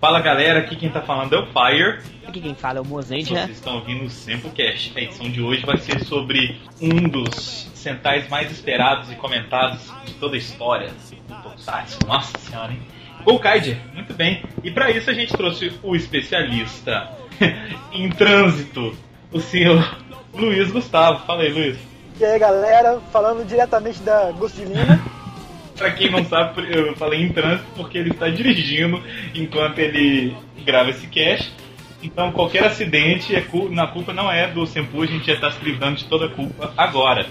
Fala galera, aqui quem tá falando é o Fire. Aqui quem fala é o Mozendia. Vocês estão ouvindo o Samplecast. A edição de hoje vai ser sobre um dos centais mais esperados e comentados de toda a história do Tokusatsu. Nossa senhora, hein? Golkaider, muito bem. E para isso a gente trouxe o especialista em trânsito, o senhor Luiz Gustavo. Fala aí, Luiz. E aí galera, falando diretamente da Gusto de Lima. Pra quem não sabe, eu falei em trânsito porque ele está dirigindo enquanto ele grava esse cast. Então qualquer acidente, é na culpa não é do Sempu, a gente já está se livrando de toda a culpa agora.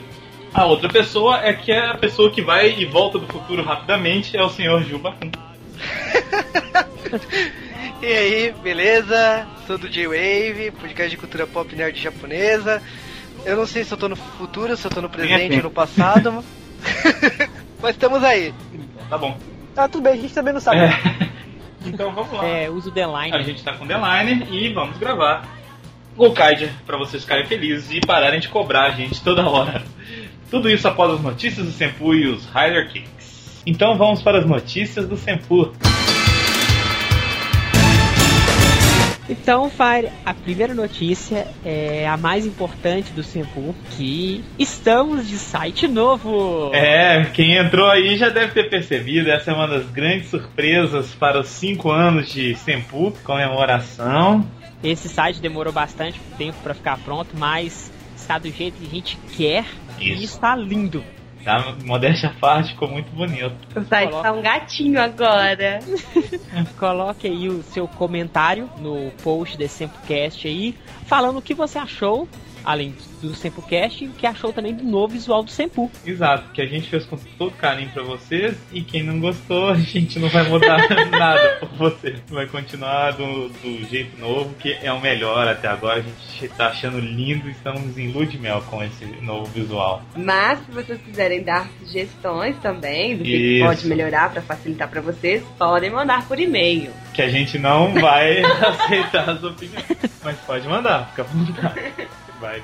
A outra pessoa é que é a pessoa que vai e volta do futuro rapidamente, é o senhor Juba E aí, beleza? Sou do J-Wave, podcast de cultura pop nerd japonesa. Eu não sei se eu tô no futuro, se eu tô no presente ou no passado. Mas estamos aí. Tá bom. Ah, tudo bem, a gente também não sabe. É. Então vamos lá. É, uso The Line. A gente tá com The Liner e vamos gravar Golkaider pra vocês ficarem felizes e pararem de cobrar a gente toda hora. Tudo isso após as notícias do Senpu e os Rider Kicks. Então vamos para as notícias do Senpu. Então, Fire, a primeira notícia é a mais importante do Senpu, que estamos de site novo. É, quem entrou aí já deve ter percebido, essa é uma das grandes surpresas para os 5 anos de Senpu, comemoração. Esse site demorou bastante tempo para ficar pronto, mas está do jeito que a gente quer e Isso. está lindo. Tá? Modéstia à parte, ficou muito bonito. Site tá um gatinho agora. Coloque aí o seu comentário no post desse Sempocast aí, falando o que você achou, além do Sempocast, e o que achou também do novo visual do Sempu. Exato, que a gente fez com todo carinho pra vocês e quem não gostou, a gente não vai mudar nada por vocês. Vai continuar do, do jeito novo, que é o melhor até agora. A gente tá achando lindo e estamos em de mel com esse novo visual. Mas se vocês quiserem dar sugestões também do que Isso. pode melhorar pra facilitar pra vocês, podem mandar por e-mail. Que a gente não vai aceitar as opiniões, mas pode mandar, fica à vontade. Vai.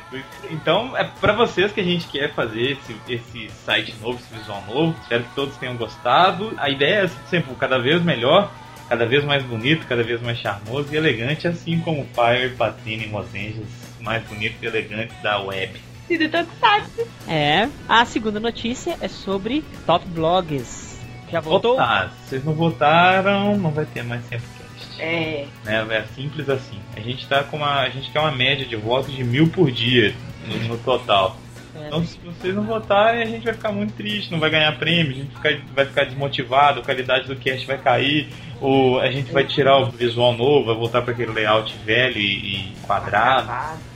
Então é pra vocês que a gente quer fazer esse, esse site novo, esse visual novo. Espero que todos tenham gostado. A ideia é sempre cada vez melhor, cada vez mais bonito, cada vez mais charmoso e elegante, assim como o Fire, Patrine e Mozenjas, mais bonito e elegante da web. E do Tokusatsu. É, a segunda notícia é sobre Top Blogs. Já voltou? Votar. Se vocês não votaram, não vai ter mais cast. É. né? É simples assim. A gente tá com uma. A gente quer uma média de votos de mil por dia no, no total. É, Então se vocês não votarem, a gente vai ficar muito triste, não vai ganhar prêmio, a gente fica- vai ficar desmotivado, a qualidade do cast vai cair, ou a gente vai tirar o visual novo, vai voltar para aquele layout velho e, e quadrado,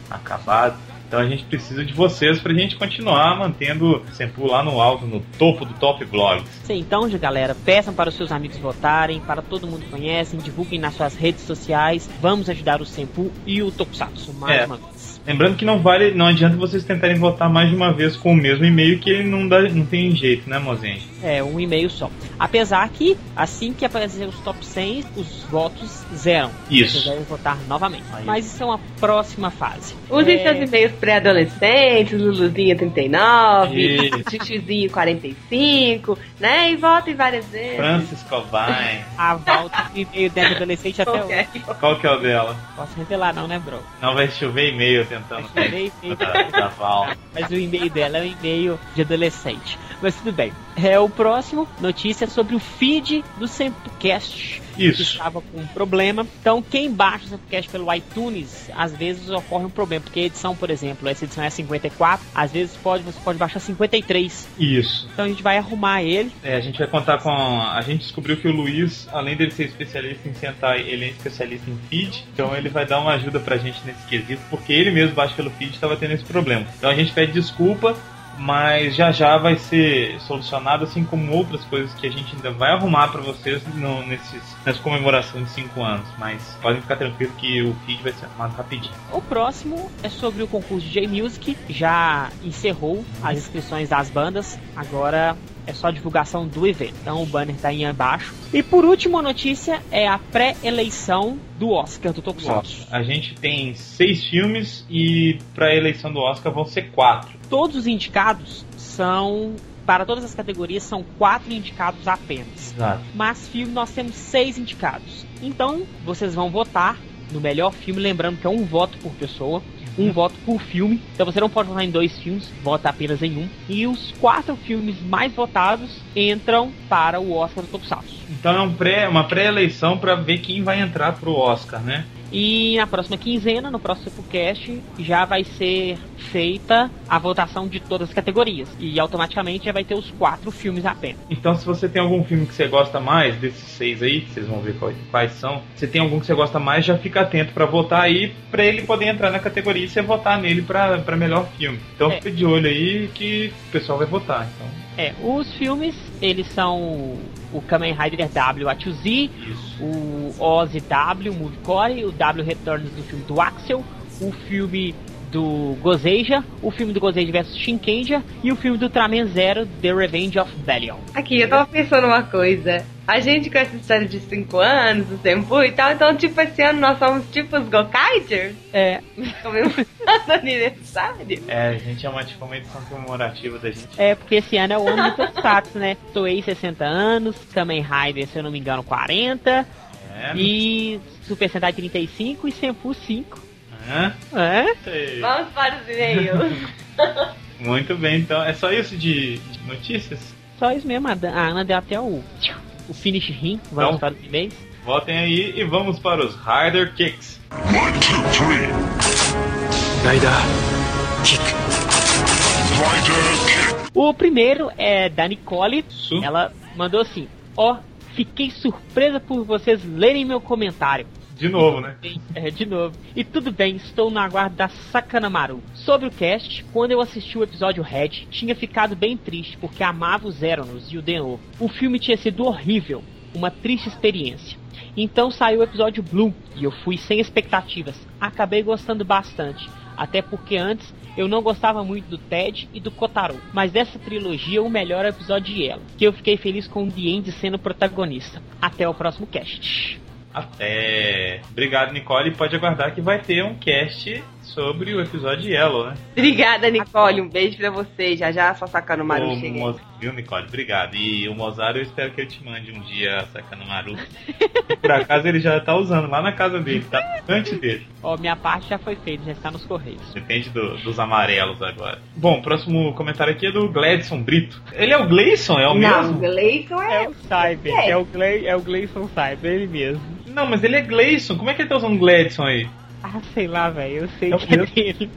acabado. Então a gente precisa de vocês pra gente continuar mantendo o Sempu lá no alto, no topo do top blogs. Sim, então, galera, peçam para os seus amigos votarem, para todo mundo conhecem, divulguem nas suas redes sociais. Vamos ajudar o Senpu e o Tokusatsu mais É. uma vez. Lembrando que não vale, não adianta vocês tentarem votar mais de uma vez com o mesmo e-mail que ele não dá, não tem jeito, né, mozinho? É, um e-mail só. Apesar que, assim que aparecer os top 100, os votos zeram. Isso. Vocês devem votar novamente. Aí. Mas isso é uma próxima fase. Usem É, seus e-mails pré-adolescentes, Luluzinha 39, Isso. Chuchuzinho 45, né? E votem várias vezes. Francis Covine. A volta do e-mail dentro adolescente até hoje. Qual que é o dela? Posso revelar não, né, bro? Não vai chover e-mail tentando Vai chover e-mail. da, da Val. Mas o e-mail dela é um e-mail de adolescente. Mas tudo bem. É o próximo, notícia sobre o feed do Sempocast. Que Isso. estava com um problema. Então, quem baixa o Sempocast pelo iTunes, às vezes ocorre um problema. Porque a edição, por exemplo, essa edição é 54, às vezes pode, você pode baixar 53. Isso. Então a gente vai arrumar ele. É, a gente vai contar com. A gente descobriu que o Luiz, além dele ser especialista em sentar, ele é especialista em feed. Então ele vai dar uma ajuda pra gente nesse quesito, porque ele mesmo baixa pelo feed estava tendo esse problema. Então a gente pede desculpa, mas já já vai ser solucionado, assim como outras coisas que a gente ainda vai arrumar pra vocês no, nesses, nessa comemoração de 5 anos. Mas podem ficar tranquilo que o feed vai ser arrumado rapidinho. O próximo é sobre o concurso de J-Music. Já encerrou as inscrições das bandas. Agora é só divulgação do evento. Então o banner tá aí embaixo. E por último, a notícia é a pré-eleição do Oscar do Tokusatsu. A gente tem seis filmes e pra eleição do Oscar vão ser quatro. Todos os indicados são para todas as categorias são quatro indicados apenas. Exato. Mas filme nós temos seis indicados. Então vocês vão votar no melhor filme, lembrando que é um voto por pessoa, um voto por filme. Então você não pode votar em dois filmes, vota apenas em um. E os quatro filmes mais votados entram para o Oscar do Tokusatsu. Então é um pré, uma pré-eleição para ver quem vai entrar pro Oscar, né? E na próxima quinzena, no próximo podcast, já vai ser feita a votação de todas as categorias. E automaticamente já vai ter os quatro filmes apenas. Então, se você tem algum filme que você gosta mais desses seis aí, que vocês vão ver quais, são, se tem algum que você gosta mais, já fica atento para votar aí, para ele poder entrar na categoria e você votar nele para melhor filme. Então, É. fica de olho aí que o pessoal vai votar. Então, É, os filmes, eles são o Kamen Rider W A2Z, isso. o Ozzy W, Movie Core, o W Returns do filme do Axel, o filme do Gozeja, o filme do Gozeja vs Shinkenja e o filme do Ultraman Zero, The Revenge of Belial. Aqui, eu tava pensando uma coisa. A gente com essa história de 5 anos, o tempo e tal, então, tipo, esse ano nós somos tipo os Gokaiters? É, Comemorando aniversário? É, a gente é uma, tipo, uma edição comemorativa da gente. é porque esse ano é o ano do Tokusatsu, né? Toei 60 anos, Kamen Rider, se eu não me engano, 40, É, e Super Sentai 35 e Senpu 5. É. É? Sei. Vamos para os e-mails. Muito bem, então é só isso de, de notícias? Só isso mesmo, a Ana deu até o, o finish rim, vamos Então. para os e-mails. Votem aí e vamos para os Rider Kicks. One, two, three. Rider kick. Rider kick. O primeiro é da Nicole. Isso. Ela mandou assim: Ó, fiquei surpresa por vocês lerem meu comentário. De novo, né? É, de novo. E tudo bem, estou no aguardo da Sakanamaru. Sobre o cast, quando eu assisti o episódio Red, tinha ficado bem triste porque amava o Zeronos e o Denô. O filme tinha sido horrível, uma triste experiência. Então saiu o episódio Blue e eu fui sem expectativas. Acabei gostando bastante, até porque antes eu não gostava muito do Ted e do Kotaro. Mas dessa trilogia o melhor é o episódio de ela, que eu fiquei feliz com o The End sendo protagonista. Até o próximo cast. Até. Obrigado, Nicole. Pode aguardar que vai ter um cast sobre o episódio Yellow, né? Obrigada, Nicole. Um beijo pra você. Já já só sacando o Maru O chega. Mo- Viu, Nicole? Obrigado. E o Mozart eu espero que ele te mande um dia sacando Maru. Por acaso ele já tá usando lá na casa dele, tá antes dele. Ó, minha parte já foi feita, já está nos correios. Depende do- dos amarelos agora. Bom, próximo comentário aqui é do Gladson Brito. Ele é o Gleison, é o Não, mesmo? Gleison É é. o Cyber, É. é o, Gle é o Gleison Cyber, ele mesmo. Não, mas ele é Gleison. Como é que ele tá usando Gladson aí? Ah, sei lá, velho, eu sei É o que é dele.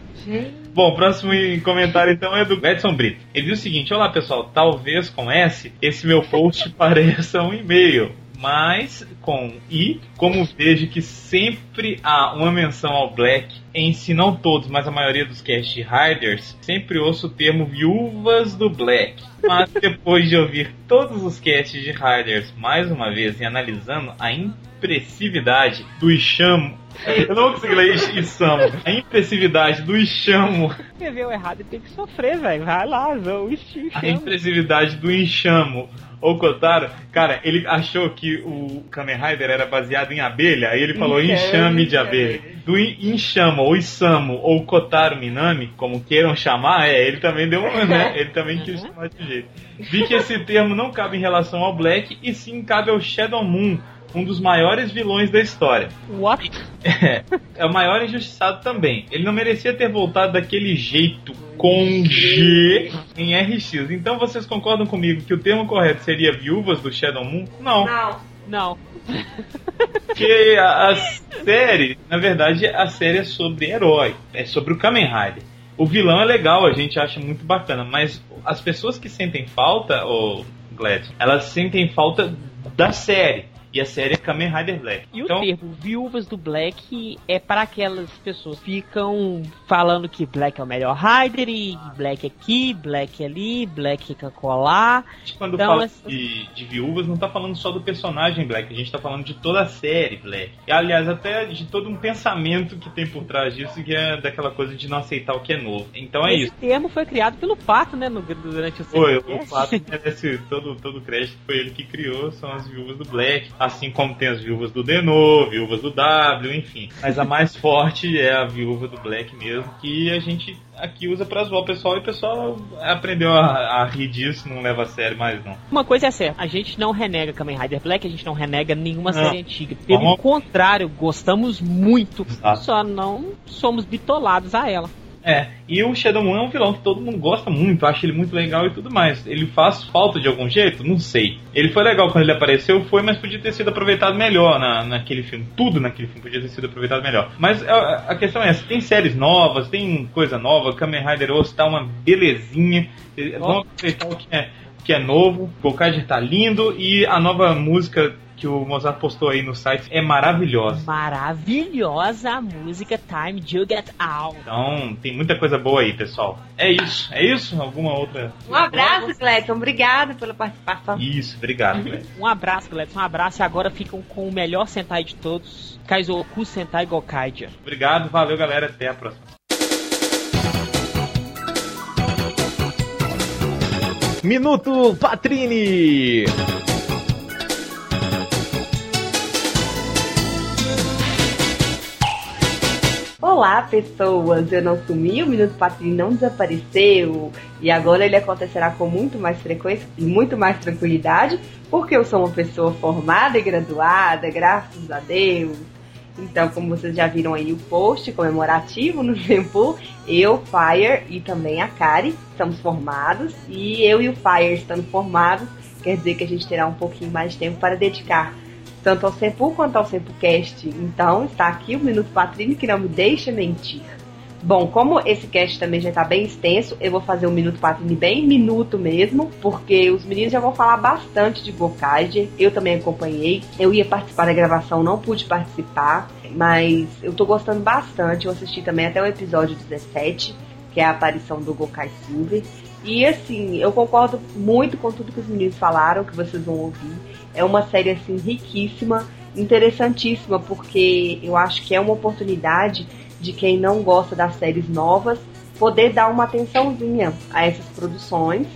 Bom, o próximo comentário então é do Edson Brito. Ele diz o seguinte: Olá pessoal, talvez com S esse meu post pareça um e-mail, mas com I, como vejo que sempre há uma menção ao Black, em se não todos, mas a maioria dos cast Riders, sempre ouço o termo viúvas do Black. Mas depois de ouvir todos os casts de Riders mais uma vez e analisando a impressividade do Ishamo. Eu não vou conseguir ler Ishamo. A impressividade do Ishamo Escreveu errado e tem que sofrer, velho. Vai lá, o Steve. a impressividade do enxamo. Ou Kotaro, cara, ele achou que o Kamen Rider era baseado em abelha, aí ele falou Enxame enxame de de abelha. Do en- enxamo, ou Isamu, ou Kotaro Minami, como queiram chamar, é, ele também deu uma, né? Ele também quis chamar de jeito. Vi que esse termo não cabe em relação ao Black, e sim cabe ao Shadow Moon, um dos maiores vilões da história. What? É, é o maior injustiçado também. Ele não merecia ter voltado daquele jeito com G em RX. Então vocês concordam comigo que o termo correto seria viúvas do Shadow Moon? Não, Não. Não. porque a, a série, na verdade, a série é sobre herói, é sobre o Kamen Rider. O vilão é legal, a gente acha muito bacana, mas as pessoas que sentem falta, o Glad, elas sentem falta da série. E a série é Kamen Rider Black. E então, o termo viúvas do Black é para aquelas pessoas que ficam falando que Black é o melhor Rider e Black aqui, Black ali, Black colar. A gente, quando Então, fala essa- de, de viúvas, não tá falando só do personagem Black, a gente tá falando de toda a série Black. E, aliás, até de todo um pensamento que tem por trás disso, que é daquela coisa de não aceitar o que é novo. Então é Esse isso. termo foi criado pelo Pato, né, no- durante o Foi, o fato merece todo, todo o crédito, foi ele que criou, são as viúvas do Black. Assim como tem as viúvas do Denô, viúvas do W, enfim. Mas a mais forte é a viúva do Black mesmo, que a gente aqui usa pra zoar o pessoal e o pessoal aprendeu a, a rir disso, não leva a sério mais não. Uma coisa é certa, a gente não renega Kamen Rider Black, a gente não renega nenhuma Não. série antiga. Pelo Vamos- contrário, gostamos muito, só não somos bitolados a ela. É, e o Shadow Moon é um vilão que todo mundo gosta muito, acha ele muito legal e tudo mais. Ele faz falta de algum jeito? Não sei. Ele foi legal quando ele apareceu, foi, mas podia ter sido aproveitado melhor na, naquele filme. Tudo naquele filme podia ter sido aproveitado melhor. Mas a, a questão é essa, tem séries novas, tem coisa nova, Kamen Rider Osso tá uma belezinha. Vão aproveitar o que é, que é novo, o Gokaiger tá lindo e a nova música que o Mozart postou aí no site é maravilhosa. Maravilhosa a música Time You Get Out. Então, tem muita coisa boa aí, pessoal. É isso, é isso? Alguma outra? Um abraço, Cleiton. Obrigado pela participação. Isso, obrigado. Um abraço, galera. Um abraço e agora ficam com o melhor Sentai de todos, Kaizoku Sentai Gokaiger. Obrigado, valeu, galera. Até a próxima. Minuto Patrini! Olá, pessoas! Eu não sumi, o Minuto Patrinho não desapareceu e agora ele acontecerá com muito mais frequência e muito mais tranquilidade, porque eu sou uma pessoa formada e graduada, graças a Deus. Então, como vocês já viram aí o post comemorativo no tempo, eu, Fire e também a Kari estamos formados e eu e o Fire estando formados quer dizer que a gente terá um pouquinho mais de tempo para dedicar tanto ao Sempu quanto ao Sempocast. Então, está aqui o Minuto Patrício que não me deixa mentir. Bom, como esse cast também já está bem extenso, eu vou fazer um Minuto Patrini bem minuto mesmo, porque os meninos já vão falar bastante de Gokaiger. Eu também acompanhei. Eu ia participar da gravação, não pude participar, mas eu tô gostando bastante. Eu assisti também até o episódio 17, que é a aparição do Gokai Silver. E assim, eu concordo muito com tudo que os meninos falaram, que vocês vão ouvir. É uma série assim riquíssima, interessantíssima, porque eu acho que é uma oportunidade de quem não gosta das séries novas poder dar uma atençãozinha a essas produções,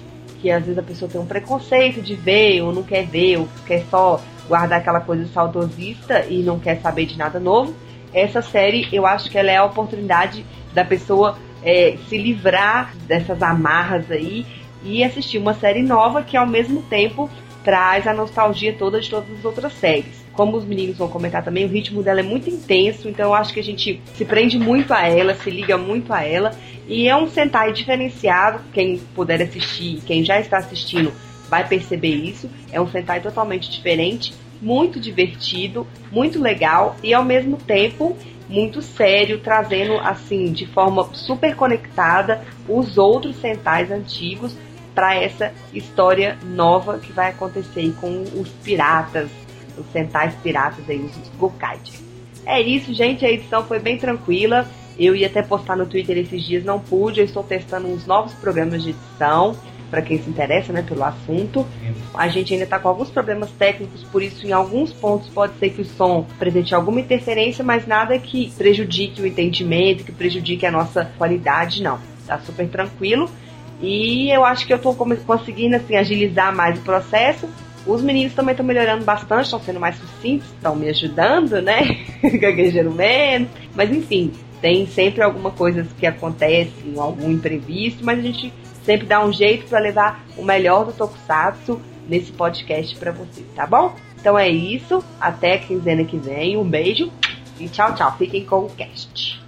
que às vezes a pessoa tem um preconceito de ver ou não quer ver, ou quer só guardar aquela coisa saudosista e não quer saber de nada novo. Essa série, eu acho que ela é a oportunidade da pessoa é, se livrar dessas amarras aí e assistir uma série nova que ao mesmo tempo traz a nostalgia toda de todas as outras séries. Como os meninos vão comentar também, o ritmo dela é muito intenso, então eu acho que a gente se prende muito a ela, se liga muito a ela. E é um Sentai diferenciado, quem puder assistir, quem já está assistindo vai perceber isso. É um Sentai totalmente diferente, muito divertido, muito legal e ao mesmo tempo muito sério, trazendo assim de forma super conectada os outros Sentais antigos para essa história nova que vai acontecer com os piratas, os Sentais piratas aí, os Gokaiger. É isso, gente, a edição foi bem tranquila. Eu ia até postar no Twitter esses dias, não pude. Eu estou testando uns novos programas de edição para quem se interessa, né, pelo assunto. A gente ainda está com alguns problemas técnicos, por isso em alguns pontos pode ser que o som apresente alguma interferência, mas nada que prejudique o entendimento, que prejudique a nossa qualidade, não. Tá super tranquilo. E eu acho que eu estou conseguindo assim agilizar mais o processo. Os meninos também estão melhorando bastante, estão sendo mais sucintos, estão me ajudando, né? Gaguejando menos. Mas enfim, tem sempre alguma coisa que acontece, algum imprevisto, mas a gente sempre dá um jeito para levar o melhor do Tokusatsu nesse podcast para vocês, tá bom? Então é isso, até quinzena que vem, um beijo e tchau, tchau. Fiquem com o cast.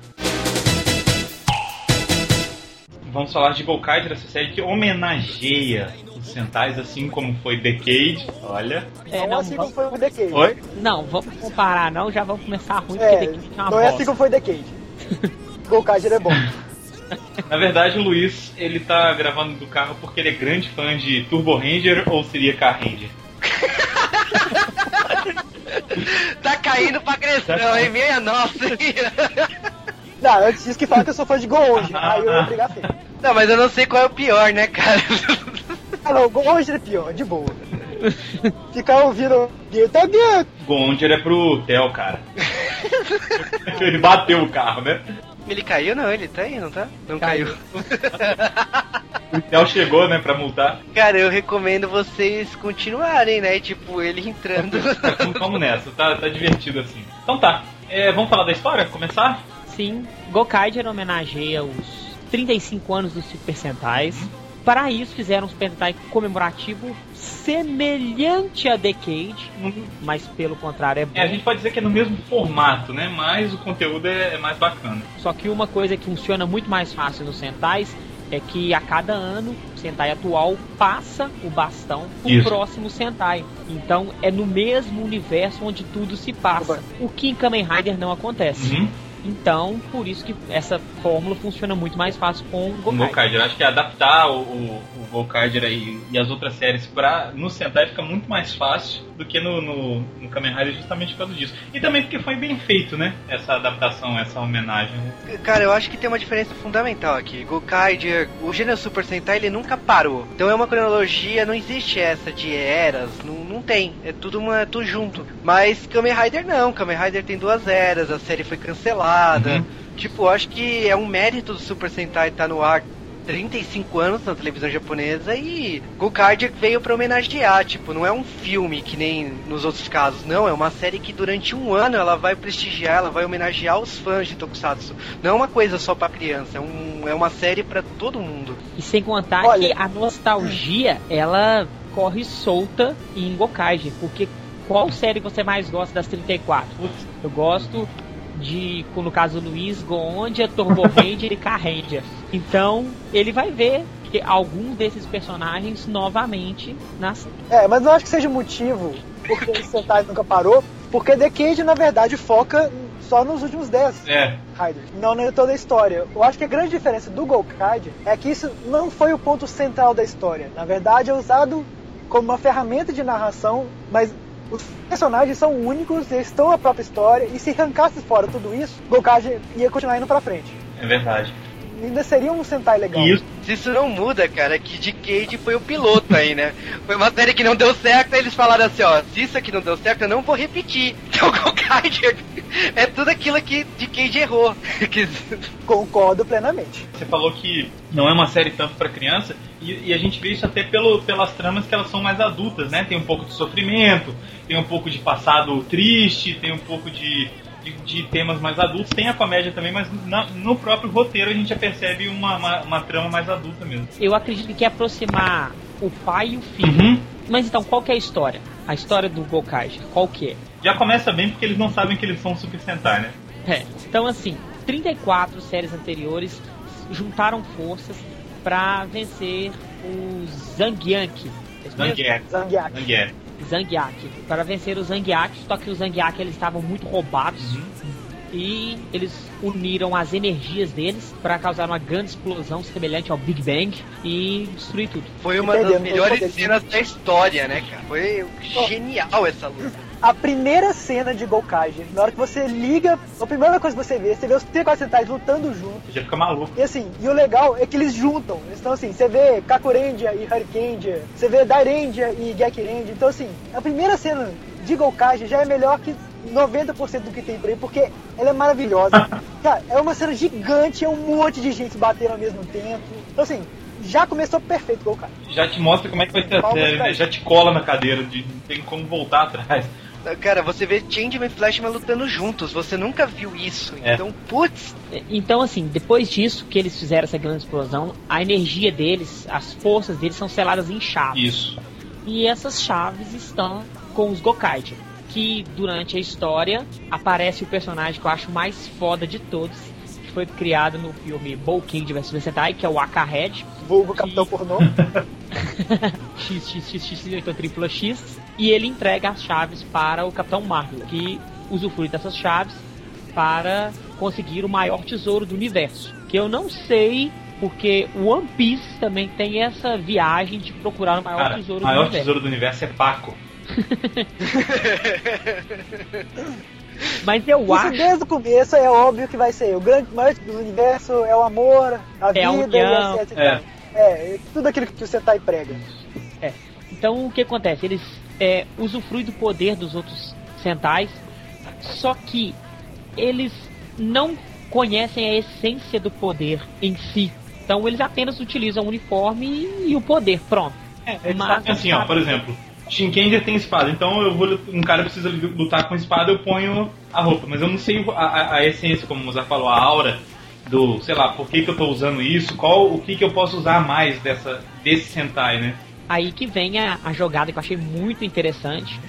Vamos falar de Gokaiger, essa série que homenageia os Sentais, assim como foi Decade. Olha. É, não, não, assim como vamos, foi o Decade. Oi? não, vamos comparar não, já vamos começar ruim, É, porque daqui é uma não é bosta. assim como foi Decade. Gokaiger é bom. Na verdade, o Luiz, ele tá gravando do carro porque ele é grande fã de Turbo Ranger ou seria Car Ranger? Tá caindo pra agressão, hein? Minha nossa. Não, antes disso que fala que eu sou fã de Goonji. Aí eu ia brigar feio. Não, mas eu não sei qual é o pior, né, cara? Ah não, Goonji é pior, de boa. Ficar ouvindo Guetta Guetta. Gonger é pro Theo, cara. ele bateu o carro, né? Ele caiu? Não, ele tá aí, não tá? Não caiu. O policial chegou, né, pra multar. Cara, eu recomendo vocês continuarem, né? Tipo, ele entrando. Então, Vamos nessa, tá, tá divertido assim. Então tá, é, vamos falar da história? Começar? Sim, Gokaiger homenageia os 35 anos dos Super Sentais. Para isso, fizeram um Super Sentai comemorativo semelhante a Decade, mas pelo contrário é bom. É, a gente pode dizer que é no mesmo formato, né? Mas o conteúdo é, é mais bacana. Só que uma coisa que funciona muito mais fácil nos Sentais é que a cada ano o Sentai atual passa o bastão pro Isso. próximo Sentai. Então é no mesmo universo onde tudo se passa. O que em Kamen Rider não acontece. Uhum. Então, por isso que essa fórmula funciona muito mais fácil com o Gokaiger. Gokaiger, acho que adaptar o, o, o Gokaiger aí e as outras séries pra, no Sentai fica muito mais fácil do que no, no, no Kamen Rider justamente por causa disso. E também porque foi bem feito, né? Essa adaptação, essa homenagem. Cara, eu acho que tem uma diferença fundamental aqui. Gokaiger, o gênero Super Sentai, ele nunca parou. Então é uma cronologia, não existe essa de eras, não, não tem. É tudo, uma, é tudo junto. Mas Kamen Rider não, Kamen Rider tem duas eras, a série foi cancelada. Uhum. Tipo, eu acho que é um mérito do Super Sentai estar no ar 35 anos na televisão japonesa e Gokaiger veio pra homenagear, tipo, não é um filme que nem nos outros casos, não, é uma série que durante um ano ela vai prestigiar, ela vai homenagear os fãs de Tokusatsu. Não é uma coisa só pra criança, é, um, é uma série pra todo mundo. E sem contar Olha- que a nostalgia, ela corre solta em Gokaiger, porque qual série você mais gosta das 34? Eu gosto de, no caso Luiz, Goondia, Turbo Ranger e K-Ranger. Então, ele vai ver que algum desses personagens novamente na série. É, mas não acho que seja motivo porque o Sentai nunca parou, porque Decade, na verdade, foca só nos últimos 10 É, Riders, não na toda a história. Eu acho que a grande diferença do Gokaiger é que isso não foi o ponto central da história. Na verdade, é usado como uma ferramenta de narração, mas os personagens são únicos, eles estão na própria história, e se arrancasse fora tudo isso, Gokaiger ia continuar indo pra frente. é verdade. Ainda seria um Sentai legal. Isso, Se isso não muda, cara, que Decade foi o piloto aí, né? Foi uma série que não deu certo, aí eles falaram assim, ó, se isso aqui não deu certo, eu não vou repetir. Então Gokaiger é tudo aquilo que Decade errou. Que- Concordo plenamente. você falou que não é uma série tanto pra criança, e, e a gente vê isso até pelo, pelas tramas que elas são mais adultas, né? Tem um pouco de sofrimento, tem um pouco de passado triste, tem um pouco de, de, de temas mais adultos, tem a comédia também, mas na- no próprio roteiro a gente já percebe uma, uma, uma trama mais adulta mesmo. Eu acredito que quer aproximar o pai e o filho. Uhum. Mas então, qual que é a história? A história do Gokaiger, qual que é? Já começa bem porque eles não sabem que eles são Super Sentai, né? É, então assim, 34 séries anteriores juntaram forças para vencer os Zangyanki. É isso mesmo? Zangiak. Para vencer os Zangiak, só que os Zangiak eles estavam muito roubados Uhum. e eles uniram as energias deles para causar uma grande explosão semelhante ao Big Bang e destruir tudo. Foi uma das melhores cenas da história, né, cara? Foi genial essa luta. A primeira cena de Gokaiger, na hora que você liga, a primeira coisa que você vê, você vê os 34 Sentais lutando juntos. Já fica maluco. E assim, e o legal é que eles juntam. Então assim, você vê Kakurendia e Harikendia, você vê Dairendia e Gekirendia. Então assim, a primeira cena de Gokaiger já é melhor que 90% do que tem por aí, porque ela é maravilhosa. Cara, é uma cena gigante, é um monte de gente batendo ao mesmo tempo. Então assim, já começou perfeito Gokaiger. Já te mostra como é que vai ser a série, né? Já te cola na cadeira, de, não tem como voltar atrás. Cara, você vê Changeman e Flashman lutando juntos, você nunca viu isso. É. Então, putz, Então, assim, depois disso que eles fizeram essa grande explosão, a energia deles, as forças deles são seladas em chaves. Isso. E essas chaves estão com os Gokaiger. Que durante a história aparece o personagem que eu acho mais foda de todos, que foi criado no filme Bouking de vs Sentai, que é o Aka-Head. Vulgo Capitão Pornô. XXXX, então triplo X. E ele entrega as chaves para o Capitão Marvel, que usufrui dessas chaves para conseguir o maior tesouro do universo. Que eu não sei porque o One Piece também tem essa viagem de procurar o maior Cara, tesouro o do maior universo. tesouro do universo é Paco. Mas eu Isso acho desde o começo é óbvio que vai ser. O grande maior do universo é o amor, a É a vida, e etc. É. É, é tudo aquilo que o Sentai prega. Então o que acontece? Eles é, usufruem do poder dos outros Sentais, só que eles não conhecem a essência do poder em si. Então eles apenas utilizam o uniforme e, o poder, pronto. É, Mas, assim, ó, por exemplo, Shinkenger tem espada, então eu vou um cara precisa lutar com espada, eu ponho a roupa, mas eu não sei a, a, a essência, como o Mozart falou, a aura do, sei lá, por que, que eu tô usando isso, qual o que, que eu posso usar mais dessa desse Sentai, né? Aí que vem a, a jogada que eu achei muito interessante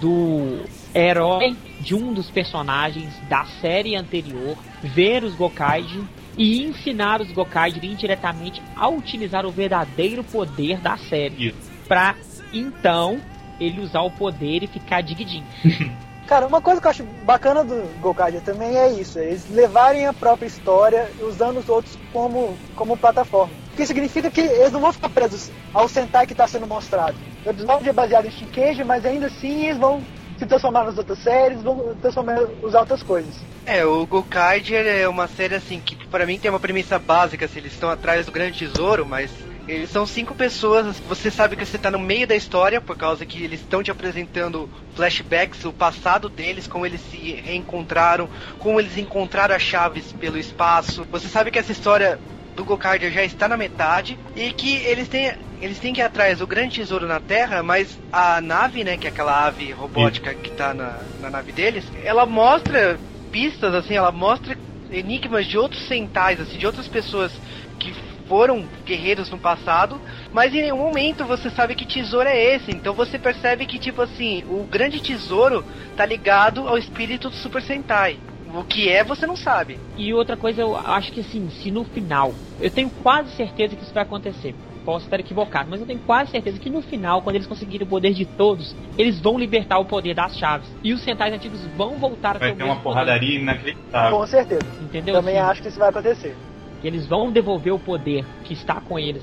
do herói de um dos personagens da série anterior ver os Gokaiji e ensinar os Gokaiji indiretamente a utilizar o verdadeiro poder da série. Pra então ele usar o poder e ficar digidinho. Cara, uma coisa que eu acho bacana do Gokaija também é isso, é eles levarem a própria história usando os outros como, como plataforma. O que significa que eles não vão ficar presos ao Sentai que está sendo mostrado. O episódio é baseado em Shinkeiji, mas ainda assim eles vão se transformar nas outras séries, vão transformar, usar outras coisas. É, o Gokaiger é uma série assim que para mim tem uma premissa básica, se assim, eles estão atrás do grande tesouro, mas eles são cinco pessoas, você sabe que você está no meio da história, por causa que eles estão te apresentando flashbacks, o passado deles, como eles se reencontraram, como eles encontraram as chaves pelo espaço. Você sabe que essa história do Gokardia já está na metade e que eles têm eles têm que ir atrás do grande tesouro na Terra, mas a nave, né, que é aquela ave robótica que está na, na nave deles, ela mostra pistas assim, ela mostra enigmas de outros centais, assim, de outras pessoas que foram guerreiros no passado, mas em nenhum momento você sabe que tesouro é esse. Então você percebe que, tipo assim, o grande tesouro tá ligado ao espírito do Super Sentai. O que é, você não sabe. E outra coisa, eu acho que assim, se no final, eu tenho quase certeza que isso vai acontecer. Posso estar equivocado, mas eu tenho quase certeza que no final, quando eles conseguirem o poder de todos, eles vão libertar o poder das chaves. E os centais antigos vão voltar vai a ter Vai ter uma porradaria poder. inacreditável. Com certeza. Entendeu? Também assim, acho que isso vai acontecer. Eles vão devolver o poder que está com eles.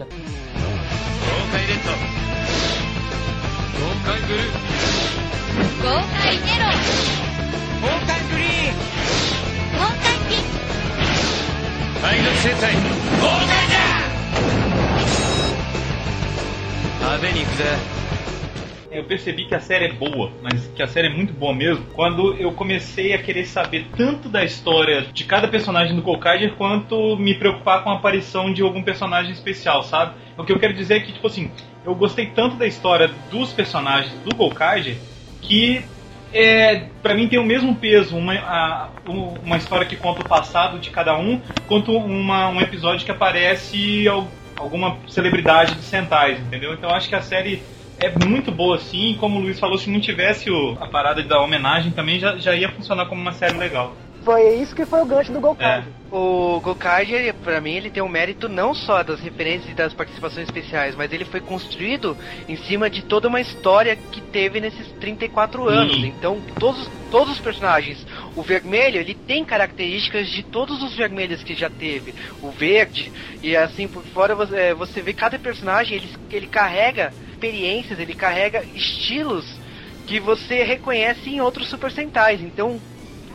Eu percebi que a série é boa, mas que a série é muito boa mesmo, quando eu comecei a querer saber tanto da história de cada personagem do Gokaiger quanto me preocupar com a aparição de algum personagem especial, sabe? O que eu quero dizer é que, tipo assim, eu gostei tanto da história dos personagens do Gokaiger que é, para mim tem o mesmo peso uma, a, uma história que conta o passado de cada um, quanto uma, um episódio que aparece alguma celebridade de Sentais, entendeu? Então acho que a série é muito boa assim, como o Luiz falou, se não tivesse o, a parada da homenagem também já, já ia funcionar como uma série legal. Foi isso que foi o gancho do Gokaiger. É. O Gokaiger, pra mim, ele tem um mérito não só das referências e das participações especiais, mas ele foi construído em cima de toda uma história que teve nesses 34 Sim. anos. Então, todos, todos os personagens, o vermelho, ele tem características de todos os vermelhos que já teve. O verde, e assim por fora você, é, você vê cada personagem, ele, ele carrega experiências, ele carrega estilos que você reconhece em outros Super Sentais. Então,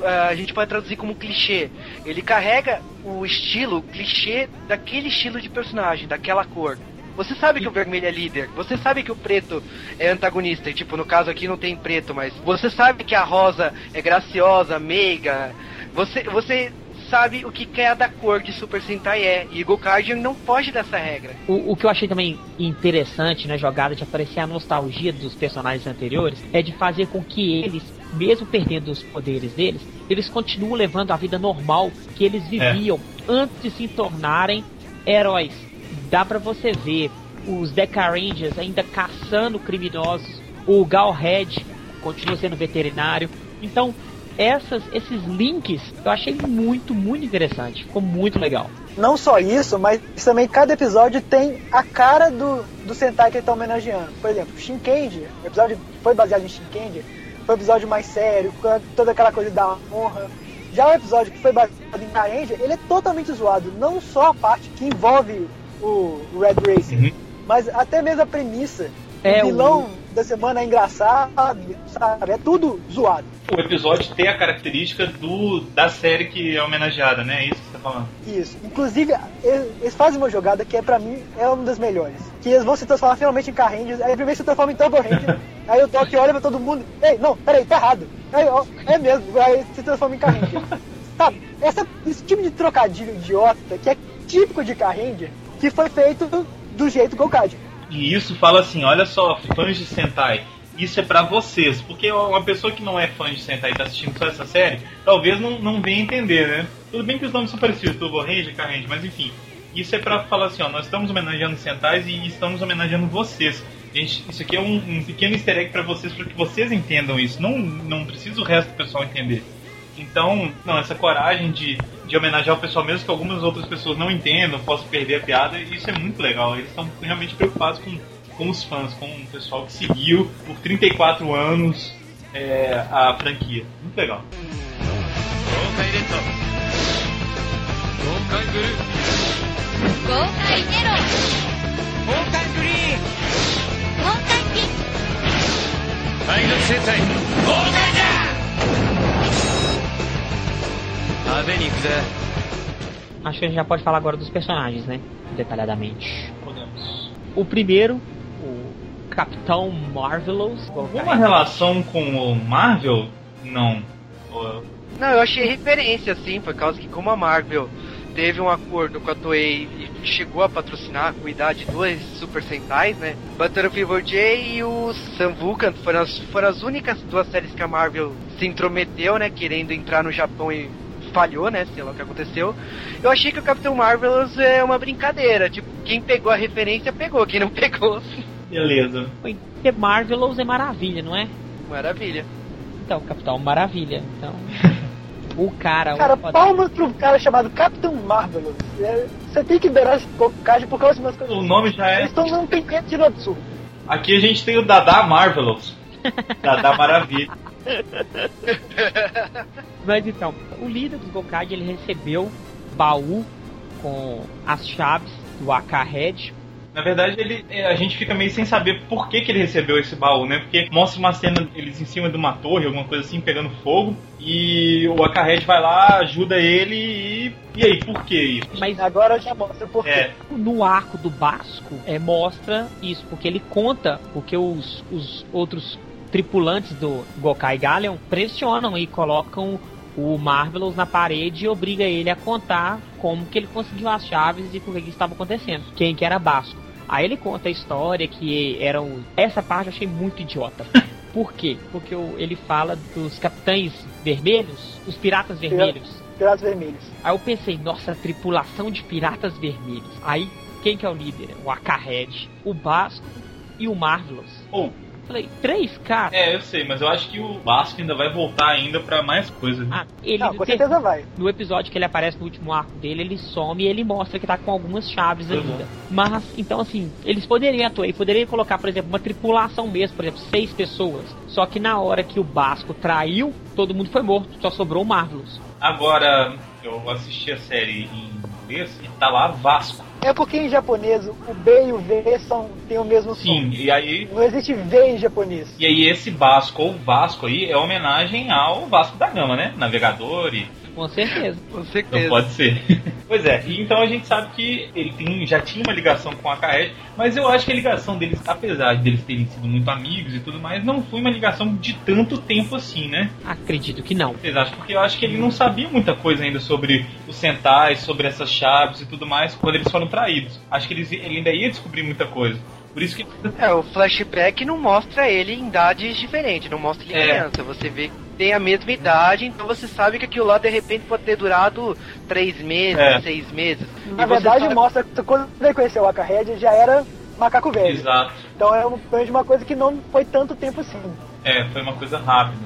a gente pode traduzir como clichê. Ele carrega o estilo, o clichê daquele estilo de personagem, daquela cor. Você sabe que o vermelho é líder, você sabe que o preto é antagonista, e tipo, no caso aqui não tem preto, mas você sabe que a rosa é graciosa, meiga. Você, você sabe o que cada cor de Super Sentai é. E Gokaigen não foge dessa regra. O, o, que eu achei também interessante na jogada de aparecer a nostalgia dos personagens anteriores é de fazer com que eles, mesmo perdendo os poderes deles, eles continuam levando a vida normal que eles é. viviam é. antes de se tornarem heróis. Dá para você ver os Deca Rangers ainda caçando criminosos, o Galhead continua sendo veterinário. Então, essas, esses links eu achei muito, muito interessante. Ficou muito legal. Não só isso, mas também cada episódio tem a cara do, do Sentai que ele tá homenageando. Por exemplo, Shinkendi, o episódio foi baseado em Shinkendi, foi um episódio mais sério, com toda aquela coisa da honra. Já o episódio que foi baseado em Karenja, ele é totalmente zoado. Não só a parte que envolve o Red Racing, uhum. mas até mesmo a premissa. É, o vilão o... da semana é engraçado, sabe? É tudo zoado o episódio tem a característica do da série que é homenageada, né? É isso falando. Isso. Inclusive, eles fazem uma jogada que é pra mim é uma das melhores. Que eles vão se transformar finalmente em Carranges, aí primeiro se transforma em Turbo Ranger, aí o Toque olha pra todo mundo, ei, não, peraí, tá errado. Aí, ó, é mesmo, aí se transforma em Carranger. Sabe, essa, esse tipo de trocadilho idiota que é típico de Carranger que foi feito do jeito Gokage. E isso fala assim, olha só, fãs de Sentai, isso é pra vocês. Porque uma pessoa que não é fã de Sentai e tá assistindo só essa série, talvez não, não venha entender, né? Tudo bem que os nomes são parecidos, Turbo Ranger, Carranger, mas enfim. Isso é pra falar assim, ó, nós estamos homenageando Sentais e estamos homenageando vocês. Gente, isso aqui é um, um pequeno easter egg pra vocês, para que vocês entendam isso. Não, não precisa o resto do pessoal entender. Então, não, essa coragem de, de homenagear o pessoal, mesmo que algumas outras pessoas não entendam, possam perder a piada, isso é muito legal. Eles estão realmente preocupados com, com os fãs, com o pessoal que seguiu por 34 anos é, a franquia. Muito legal. Acho que a gente já pode falar agora dos personagens, né? Detalhadamente. Podemos. O primeiro, Capitão Marvelous. Alguma relação com o Marvel? Não. Não, eu achei referência, assim, por causa que como a Marvel teve um acordo com a Toei e chegou a patrocinar, cuidar de duas Super Sentais, né? Battle Fever J e o Sam Vulcan foram as, foram as únicas duas séries que a Marvel se intrometeu, né? Querendo entrar no Japão e falhou, né? Sei lá o que aconteceu. Eu achei que o Capitão Marvelous é uma brincadeira. Tipo, quem pegou a referência pegou, quem não pegou, Beleza. Porque Marvelous é maravilha, não é? maravilha. Então, Capitão Maravilha. Então, o cara... Cara, o palmas pro cara chamado Capitão Marvelous. É, Você tem que liberar esse Gokage por causa das coisas. O nome já é. Eles estão num pequeno de absurdo. Aqui a gente tem o Dada Marvelous. Dada Maravilha. Mas então, o líder dos Gokage ele recebeu baú com as chaves do AK-Head. Na verdade, ele, é, a gente fica meio sem saber por que, que ele recebeu esse baú, né? Porque mostra uma cena eles em cima de uma torre, alguma coisa assim, pegando fogo. E o Akahed vai lá, ajuda ele e. E aí, por que isso? Mas Agora eu já mostro por quê. É, no arco do Basco é, mostra isso, porque ele conta, porque os, os outros tripulantes do Gokai Galleon pressionam e colocam o Marvelous na parede e obriga ele a contar como que ele conseguiu as chaves e o que, que estava acontecendo. Quem que era Basco. Aí ele conta a história que eram. Essa parte eu achei muito idiota. Por quê? Porque ele fala dos capitães vermelhos, os piratas vermelhos. Piratas Vermelhos. Aí eu pensei, nossa, tripulação de piratas vermelhos. Aí, quem que é o líder? O Akahed, o Basco e o Marvelous. Ou, Falei, três caras? é, eu sei, mas eu acho que o Basco ainda vai voltar ainda pra mais coisas. né? Ah, ele, Não, com certeza vai. no episódio que ele aparece no último arco dele, ele some e ele mostra que tá com algumas chaves Uhum. ainda. Mas, então assim, eles poderiam atuar, ele poderia colocar, por exemplo, uma tripulação mesmo, por exemplo, seis pessoas. Só que na hora que o Basco traiu, todo mundo foi morto, só sobrou o Marvelous. Agora, eu assisti a série em inglês e tá lá Vasco. É porque em japonês o B e o V são, têm o mesmo Sim, som. e aí. Não existe V em japonês. E aí esse Basco ou Vasco aí é homenagem ao Vasco da Gama, né? Navegador e Com certeza. Com Não certeza. pode ser. pois é, e então a gente sabe que ele tem, já tinha uma ligação com a Kaed, mas eu acho que a ligação deles, apesar de eles terem sido muito amigos e tudo mais, não foi uma ligação de tanto tempo assim, né? Acredito que não. Vocês acham? Porque eu acho que ele não sabia muita coisa ainda sobre os centais, sobre essas chaves e tudo mais, quando eles foram traídos. Acho que eles, ele ainda ia descobrir muita coisa. Por isso que. É, o flashback não mostra ele em idades diferentes, não mostra ele É. criança. Você vê que tem a mesma idade, então você sabe que aquilo lá de repente pode ter durado três meses, É. seis meses. Na E verdade, sabe- mostra que quando ele conheceu o Akahed já era macaco velho. Exato. Então é uma coisa que não foi tanto tempo assim. É, foi uma coisa rápida.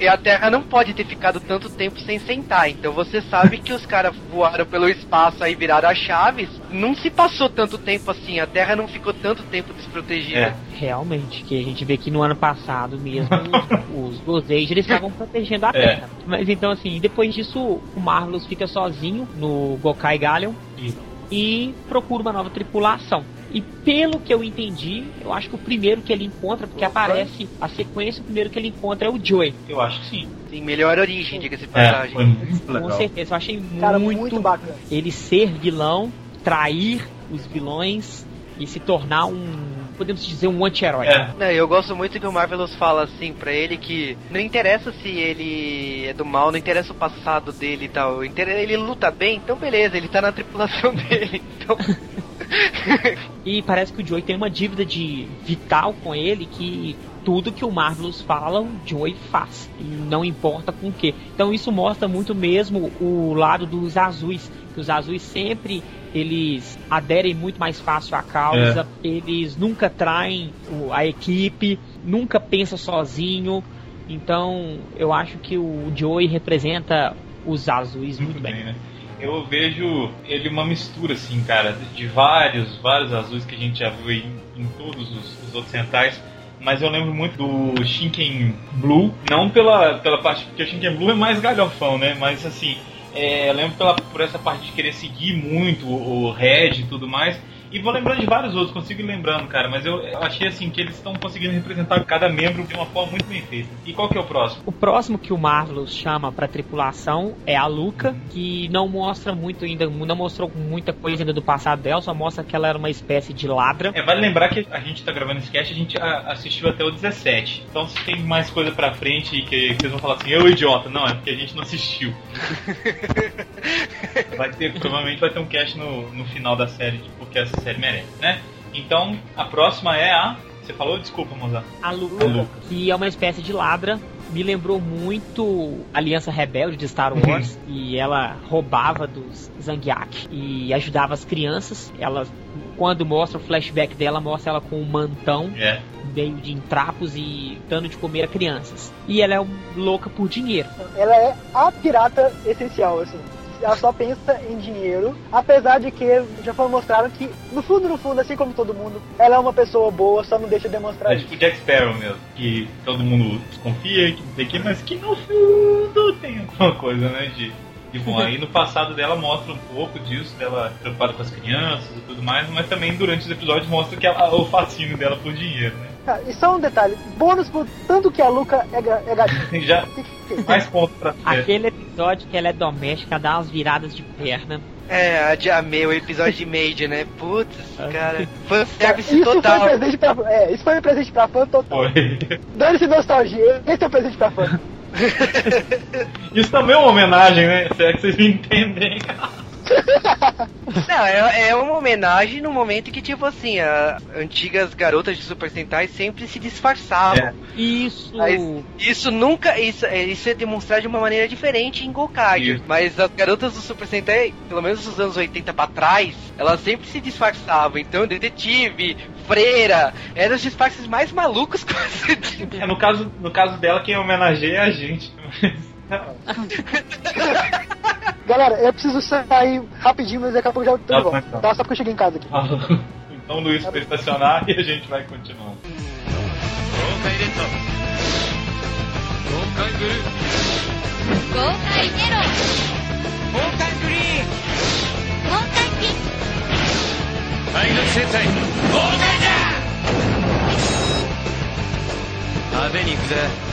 E a Terra não pode ter ficado tanto tempo sem sentar. Então você sabe que os caras voaram pelo espaço aí viraram as chaves. Não se passou tanto tempo assim. A Terra não ficou tanto tempo desprotegida. É. Realmente, que a gente vê que no ano passado mesmo os, os eles estavam protegendo a É. Terra. Mas então assim, depois disso o Marvelous fica sozinho no Gokai Galleon E- e procura uma nova tripulação. E pelo que eu entendi, eu acho que o primeiro que ele encontra, porque aparece a sequência, o primeiro que ele encontra é o Joey. Eu acho que sim. Tem melhor origem, diga-se de É, passagem. muito Com certeza, eu achei Cara, muito, muito, bacana. ele ser vilão, trair os vilões e se tornar um, podemos dizer, um anti-herói. É. Não, eu gosto muito que o Marvelous fala assim pra ele que não interessa se ele é do mal, não interessa o passado dele e tal. inter- Ele luta bem, então beleza, ele tá na tripulação dele. Então. E parece que o Joey tem uma dívida de vital com ele que tudo que o Marvelous fala, o Joey faz. E não importa com o que. Então isso mostra muito mesmo o lado dos azuis. Que os azuis sempre eles aderem muito mais fácil à causa, eles nunca traem a equipe, nunca pensa sozinho. Então eu acho que o Joey representa os azuis muito, Muito bem. bem, né? Eu vejo ele uma mistura, assim, cara, de vários, vários azuis que a gente já viu em, em todos os, os outros centais. Mas eu lembro muito do Shinken Blue, não pela, pela parte, porque o Shinken Blue é mais galhofão, né? Mas assim, é, eu lembro pela, por essa parte de querer seguir muito o, o Red e tudo mais. E vou lembrando de vários outros, consigo ir lembrando, cara. Mas eu, achei assim que eles estão conseguindo representar cada membro de uma forma muito bem feita. E qual que é o próximo? O próximo que o Marvelous chama pra tripulação é a Luca, que não mostra muito ainda, não mostrou muita coisa ainda do passado dela, só mostra que ela era uma espécie de ladra. É, vale lembrar que a gente tá gravando esse cast, a gente assistiu até o 17. Então se tem mais coisa pra frente e que, que vocês vão falar assim, eu idiota, não, é porque a gente não assistiu. vai ter, provavelmente vai ter um cast no, no final da série, porque essa série merece, né? Então, a próxima é a. Você falou? Desculpa, Mozart. A Luca, A Luca. que é uma espécie de ladra, me lembrou muito Aliança Rebelde de Star Wars, e ela roubava dos Zangiak e ajudava as crianças. Ela, quando mostra o flashback dela, mostra ela com um mantão É. meio de trapos e dando de comer a crianças. E ela é louca por dinheiro. Ela é a pirata essencial, assim. Ela só pensa em dinheiro, apesar de que já foi mostrado que, no fundo, no fundo, assim como todo mundo, ela é uma pessoa boa, só não deixa demonstrar É isso. tipo Jack Sparrow mesmo, que todo mundo desconfia, que não sei o que, mas que no fundo tem alguma coisa, né? De, de bom. Aí no passado dela mostra um pouco disso, dela preocupada com as crianças e tudo mais, mas também durante os episódios mostra que ela, o fascínio dela por dinheiro, né? Ah, e só um detalhe, bônus por tanto que a Luca é, ga- é gatinha. Já mais ponto pra ter. Aquele episódio que ela é doméstica, dá umas viradas de perna. É, a de Amei, o episódio de Made, né? Putz, cara. Fanservice Isso total. foi presente pra é, isso foi um presente pra fã total. Foi. Dane-se nostalgia, esse é o presente pra fã. Isso também é uma homenagem, né? Se é que vocês me entendem. Não, é, é uma homenagem no momento que, tipo assim, a, antigas garotas de Super Sentai sempre se disfarçavam. É. Isso. Mas isso nunca. Isso, é- isso é demonstrado de uma maneira diferente em. Isso. Mas as garotas do Super Sentai, pelo menos dos anos 80 pra trás, elas sempre se disfarçavam. Então, detetive, freira, eram os disfarces mais malucos que você tinha. É, no, caso, no caso dela, quem homenageia é a gente. Galera, eu preciso sair rapidinho, mas daqui a pouco já tô Tá então. Tá? Só porque eu cheguei em casa aqui. então o Luiz foi estacionar e a gente vai continuando. 豪快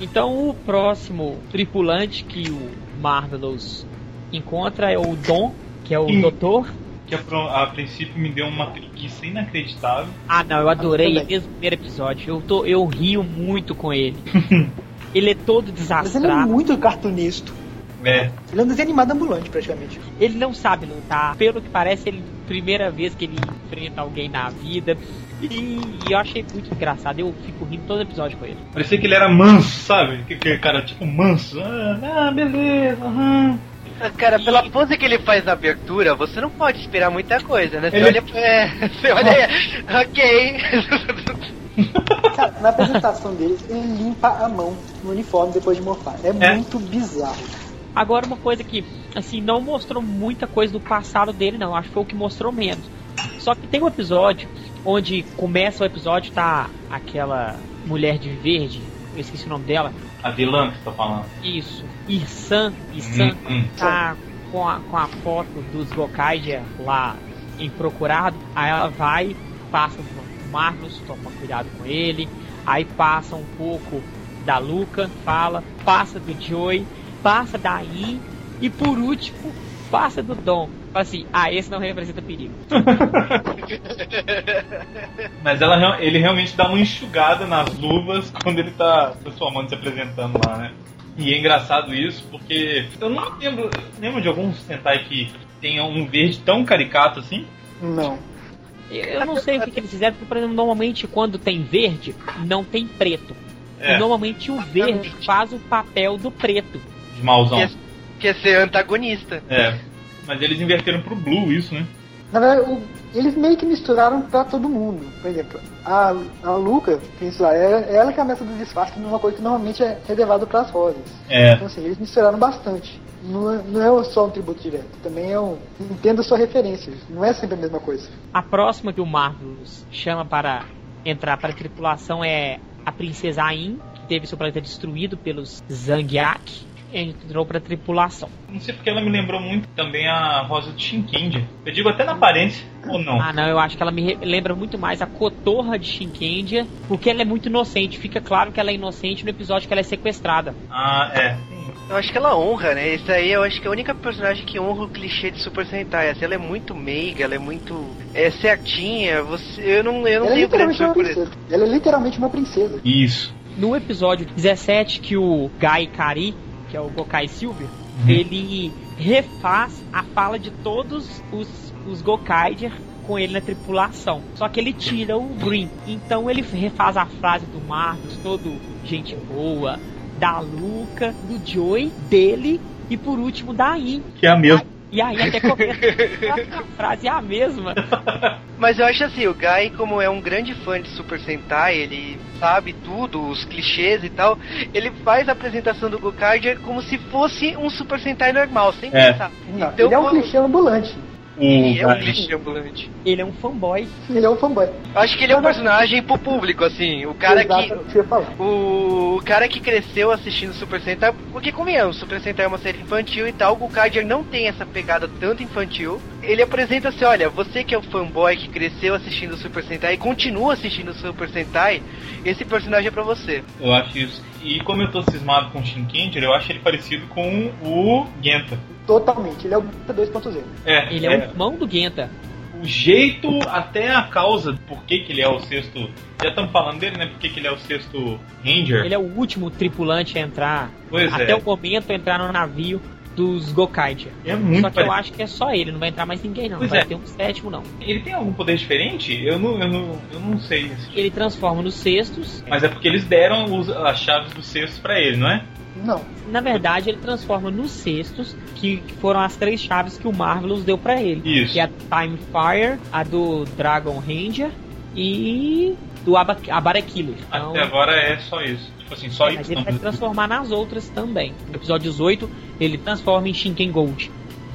Então o próximo tripulante que o Marvelous encontra é o Dom, que é o Sim. doutor. Que a, a princípio me deu uma preguiça inacreditável. Ah não, eu adorei desde o primeiro episódio. Eu, tô, eu rio muito com ele. ele é todo Mas ele é desastrado. muito cartunista. É. Ele é um desenho animado ambulante, praticamente. Ele não sabe lutar. Pelo que parece, ele primeira vez que ele enfrenta alguém na vida. E, e eu achei muito engraçado. Eu fico rindo todo episódio com ele. Parecia que ele era manso, sabe? Que, que cara, tipo manso. Ah, ah, beleza, aham. Cara, pela pose que ele faz na abertura, você não pode esperar muita coisa, né? Você Ele- olha. É, você olha. ok. Cara, na apresentação dele, ele limpa a mão no uniforme depois de morfar. É, É. muito bizarro. Agora uma coisa que, assim, não mostrou muita coisa do passado dele, não. Acho que foi o que mostrou menos. Só que tem um episódio onde começa o episódio, tá aquela mulher de verde, eu esqueci o nome dela. A vilã que você tá falando. Isso, Irsan, Irsan, Hum, hum. tá com a, com a foto dos Gokaiger lá em procurado. Aí ela vai, passa pro Marlos, toma cuidado com ele. Aí passa um pouco da Luca, fala, passa do Joey, passa da In e por último passa do Dom. Fala assim, ah, esse não representa perigo. Mas ela, ele realmente dá uma enxugada nas luvas quando ele tá transformando, se apresentando lá, né? E é engraçado isso, porque eu não lembro, lembro de algum Sentai que tenha um verde tão caricato assim? Não. Eu não sei o que, que eles fizeram, porque, por exemplo, normalmente quando tem verde, não tem preto. É. E normalmente o verde faz o papel do preto. De mauzão. Quer, quer ser antagonista. É. Mas eles inverteram pro Blue isso, né? Na verdade, o- eles meio que misturaram pra todo mundo. Por exemplo, a, a Luca, lá, é, é ela que é a mestra do disfarce, que é uma coisa que normalmente é reservado pras rosas. É. Então assim, eles misturaram bastante. Não é, não é só um tributo direto, também é um. Entenda sua referência, não é sempre a mesma coisa. A próxima que o Marvelous chama para entrar para a tripulação é a Princesa Ain, que teve seu planeta destruído pelos Zangiak. Entrou para a tripulação. Não sei porque ela me lembrou muito também a Rosa de Shinkendia. Eu digo até na aparência, ou não? Ah, não, eu acho que ela me lembra muito mais a Kotorra de Shinkendia, porque ela é muito inocente. Fica claro que ela é inocente no episódio que ela é sequestrada. Ah, é. Eu acho que ela honra, né? Isso aí eu acho que é a única personagem que honra o clichê de Super Sentai. Assim, ela é muito meiga, ela é muito é, certinha. Você, eu não, eu não Ela é tenho uma surpresa. princesa. Ela é literalmente uma princesa. Isso. No episódio 17, que o Gai Kari, que é o Gokai Silver, ele refaz a fala de todos os, os Gokaiger com ele na tripulação. Só que ele tira o Green. Então ele refaz a frase do Marcos, todo gente boa, da Luca, do Joey, dele e por último da In. Que é a mesma. E aí até comenta a frase é a mesma. Mas eu acho assim, o Guy, como é um grande fã de Super Sentai, ele sabe tudo, os clichês e tal, ele faz a apresentação do Gokaiger como se fosse um Super Sentai normal, sem É. pensar. Não, Então, ele é um quando- clichê ambulante. Ele é um clichê ambulante. Ele é um fanboy. Ele é um fanboy. Eu acho que ele é um personagem pro público, assim, o cara que... Exato, que eu ia falar. O, o cara que cresceu assistindo Super Sentai, porque convenhamos, Super Sentai é uma série infantil e tal, o Gokaiger não tem essa pegada tanto infantil. Ele apresenta assim, olha, você que é o fanboy que cresceu assistindo Super Sentai e continua assistindo Super Sentai, esse personagem é pra você. Eu acho isso. E como eu tô cismado com o Shinkenger, eu acho ele parecido com o Genta. Totalmente. Ele é o 2.0. É, Ele é, o irmão do Genta. o jeito, até a causa por que, que ele é o sexto. Já estamos falando dele, né? Por que, que ele é o sexto Ranger. Ele é o último tripulante a entrar. Pois até é. o momento entrar no navio dos Gokaiger. É muito Só que eu parecido. acho que é só ele, não vai entrar mais ninguém não. Pois vai é. ter um sétimo não. Ele tem algum poder diferente? Eu não, eu não, eu não sei. Ele transforma nos cestos. Mas é porque eles deram os- as chaves dos cestos pra ele, não é? Não. Na verdade, ele transforma nos cestos, que foram as três chaves que o Marvelous deu pra ele. Isso. Que é a Time Fire, a do Dragon Ranger e do Aba Abara Killer. Então, Até agora é só isso. Tipo assim, só é, mas isso ele não. vai transformar nas outras também. No episódio 18, ele transforma em Shinken Gold.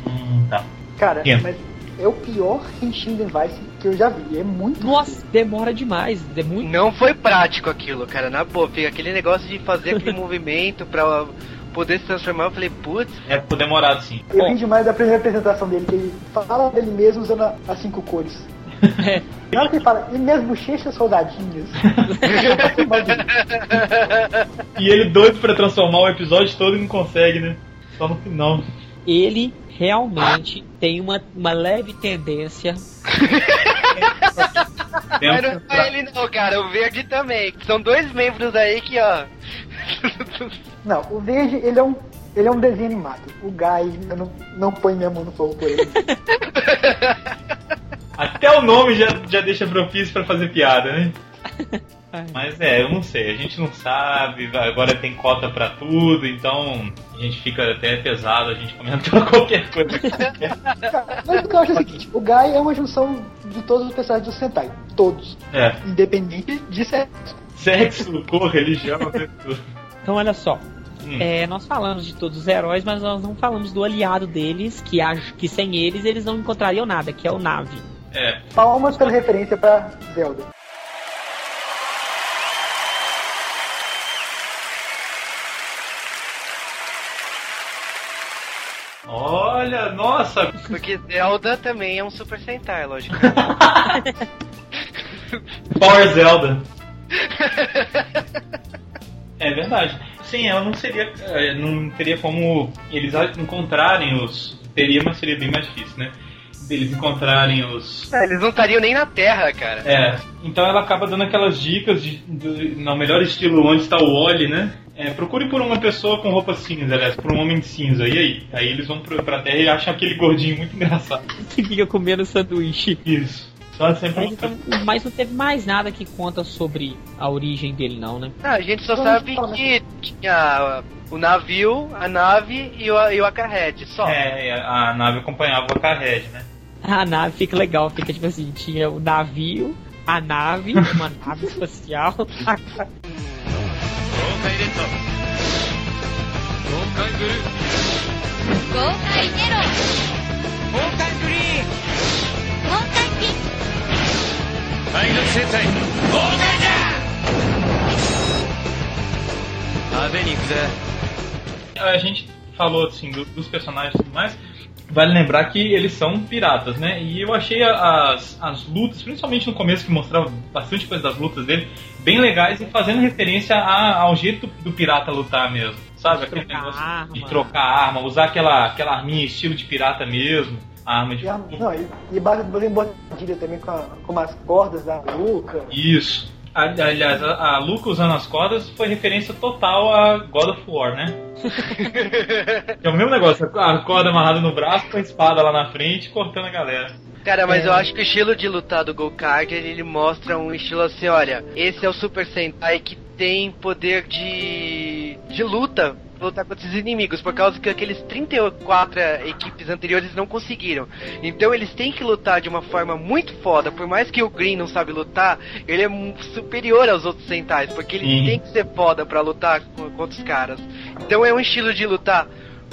Hum, tá. Cara, Quem? mas é o pior Henshin Device que eu já vi. É muito. Nossa, demora demais. É muito Não foi prático aquilo, cara, na boa, fica aquele negócio de fazer aquele movimento pra poder se transformar, eu falei, putz, É demorado, sim. Eu vi demais da primeira apresentação dele, que ele fala dele mesmo usando a- as cinco cores. É. Na hora que ele fala, e minhas bochechas soldadinhas. E ele doido pra transformar o episódio todo e não consegue, né? Só no final. ele realmente tem uma, uma leve tendência. Mas não é ele não, cara, o verde também. São dois membros aí que, ó. Não, o verde, ele é um. Ele é um desenho animado. O Guy, eu não, não ponho minha mão no fogo por ele. Até o nome já, já deixa propício pra fazer piada, né? Mas é, eu não sei, a gente não sabe, agora tem cota pra tudo, então a gente fica até pesado a gente comentar qualquer coisa que quer. Mas o que eu acho é o seguinte: o Guy é uma junção de todos os personagens do Sentai. Todos. É, Independente de sexo. sexo, cor, religião, tudo. Então, olha só. Hum. É, nós falamos de todos os heróis, mas nós não falamos do aliado deles, que acho que sem eles eles não encontrariam nada, que é o Nave. É, Palmas pela referência pra Zelda. Olha, nossa, Porque Zelda também é um Super Sentai, lógico. Power Zelda. É verdade. Sim, ela não seria. eh, Não teria como eles encontrarem os. Teria, mas seria bem mais difícil, né? deles encontrarem os. É, eles não estariam nem na Terra, cara. É, então ela acaba dando aquelas dicas de, de- no melhor estilo onde está o Wally, né? É, procure por uma pessoa com roupa cinza, aliás, por um homem de cinza. E aí? Aí eles vão pra terra e acham aquele gordinho muito engraçado. Que fica comendo sanduíche. Isso. Só sempre Mas, então, mas não teve mais nada que conta sobre a origem dele, não, né? Ah, a gente só Vamos sabe que tinha o navio, a nave e o, e o só. É, a a nave acompanhava o Carred, né? A nave fica legal, fica tipo assim, tinha o navio, a nave, uma nave espacial. 豪快レッド豪快ブルー豪快ネロ豪快グリーン豪快ピン愛の生態豪快だ派手に行くぜ A gente falou assim do- dos personagens e tudo mais. Vale lembrar que eles são piratas, né? E eu achei a- as, as lutas, principalmente no começo que mostrava bastante coisa das lutas dele, bem legais e fazendo referência a- ao jeito do pirata lutar mesmo. Sabe? Aquele Trocar negócio arma. de trocar arma, usar aquela, aquela arminha estilo de pirata mesmo. A arma de. E, não, e, e bordilha também com, a- com as cordas da Luca. Isso. Ali- Aliás, a, a Luca usando as cordas foi referência total a God of War, né? é o mesmo negócio, a corda amarrada no braço com a espada lá na frente cortando a galera. Cara, mas É. eu acho que o estilo de lutar do Gokaiger, ele mostra um estilo assim, olha, esse é o Super Sentai que tem poder de de luta, lutar contra esses inimigos, por causa que aqueles 34 equipes anteriores não conseguiram. Então eles têm que lutar de uma forma muito foda, por mais que o Green não sabe lutar, ele é superior aos outros Sentais, porque ele Sim. tem que ser foda pra lutar co- contra os caras. Então é um estilo de lutar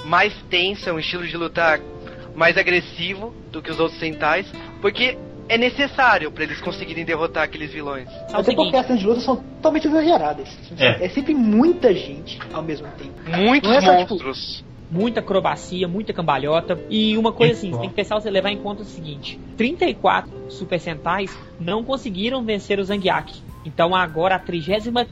mais tenso, é um estilo de lutar mais agressivo do que os outros Sentais, porque é necessário pra eles conseguirem derrotar aqueles vilões. É Até porque as cenas de luta são totalmente exageradas. É. É sempre muita gente ao mesmo tempo. Muitos é só, tipo, monstros. muita acrobacia, muita cambalhota. E uma coisa assim, você tem que pensar, você levar em conta o seguinte: 34 Super Sentais não conseguiram vencer o Zangiak. Então agora a 35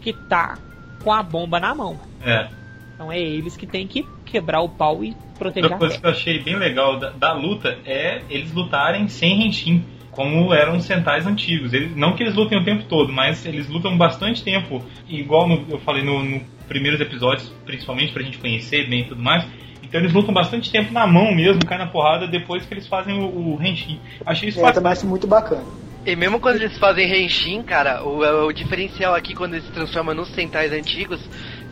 que tá com a bomba na mão. É. Então é eles que tem que quebrar o pau e proteger Outra a coisa terra. que eu achei bem legal da, da luta é eles lutarem sem Henshin, como eram os Sentais antigos. Eles, não que eles lutem o tempo todo, mas eles lutam bastante tempo, igual no- eu falei no, no primeiros episódios, principalmente pra gente conhecer bem e tudo mais. Então eles lutam bastante tempo na mão mesmo, cai na porrada, depois que eles fazem o, o Henshin. Achei isso É, bastante. também acho muito bacana. E mesmo quando eles fazem Henshin, cara, o, o diferencial aqui quando eles se transformam nos Sentais antigos,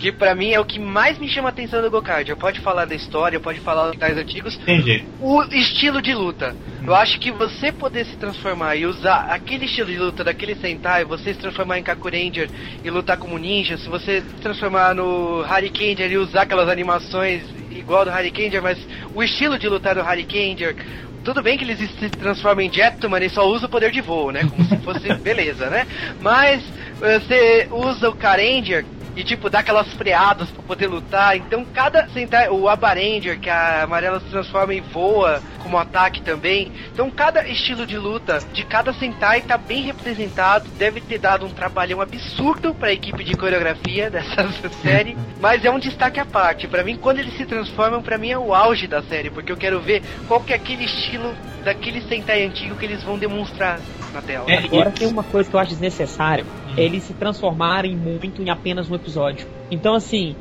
que pra mim é o que mais me chama a atenção do Gokaiger. Pode falar da história, pode falar dos antigos, jeito. o estilo de luta. Eu acho que você poder se transformar e usar aquele estilo de luta daquele Sentai, você se transformar em Kaku Ranger e lutar como ninja, se você se transformar no Harikenger e usar aquelas animações igual do Harikenger, mas o estilo de lutar do Harikenger, tudo bem que eles se transformam em Jetman e só usa o poder de voo, né? Como se fosse beleza, né? Mas eh, você usa o Karanger e tipo dá aquelas freadas pra poder lutar. Então cada Sentai, o Abaranger, que a amarela se transforma e voa como ataque também. Então cada estilo de luta de cada Sentai tá bem representado. Deve ter dado um trabalhão absurdo pra equipe de coreografia dessa série, mas é um destaque à parte. Pra mim, quando eles se transformam, pra mim é o auge da série, porque eu quero ver qual que é aquele estilo daquele Sentai antigo que eles vão demonstrar na tela. É, Agora tem uma coisa que eu acho desnecessário, é eles se transformarem muito em apenas um episódio. Então assim,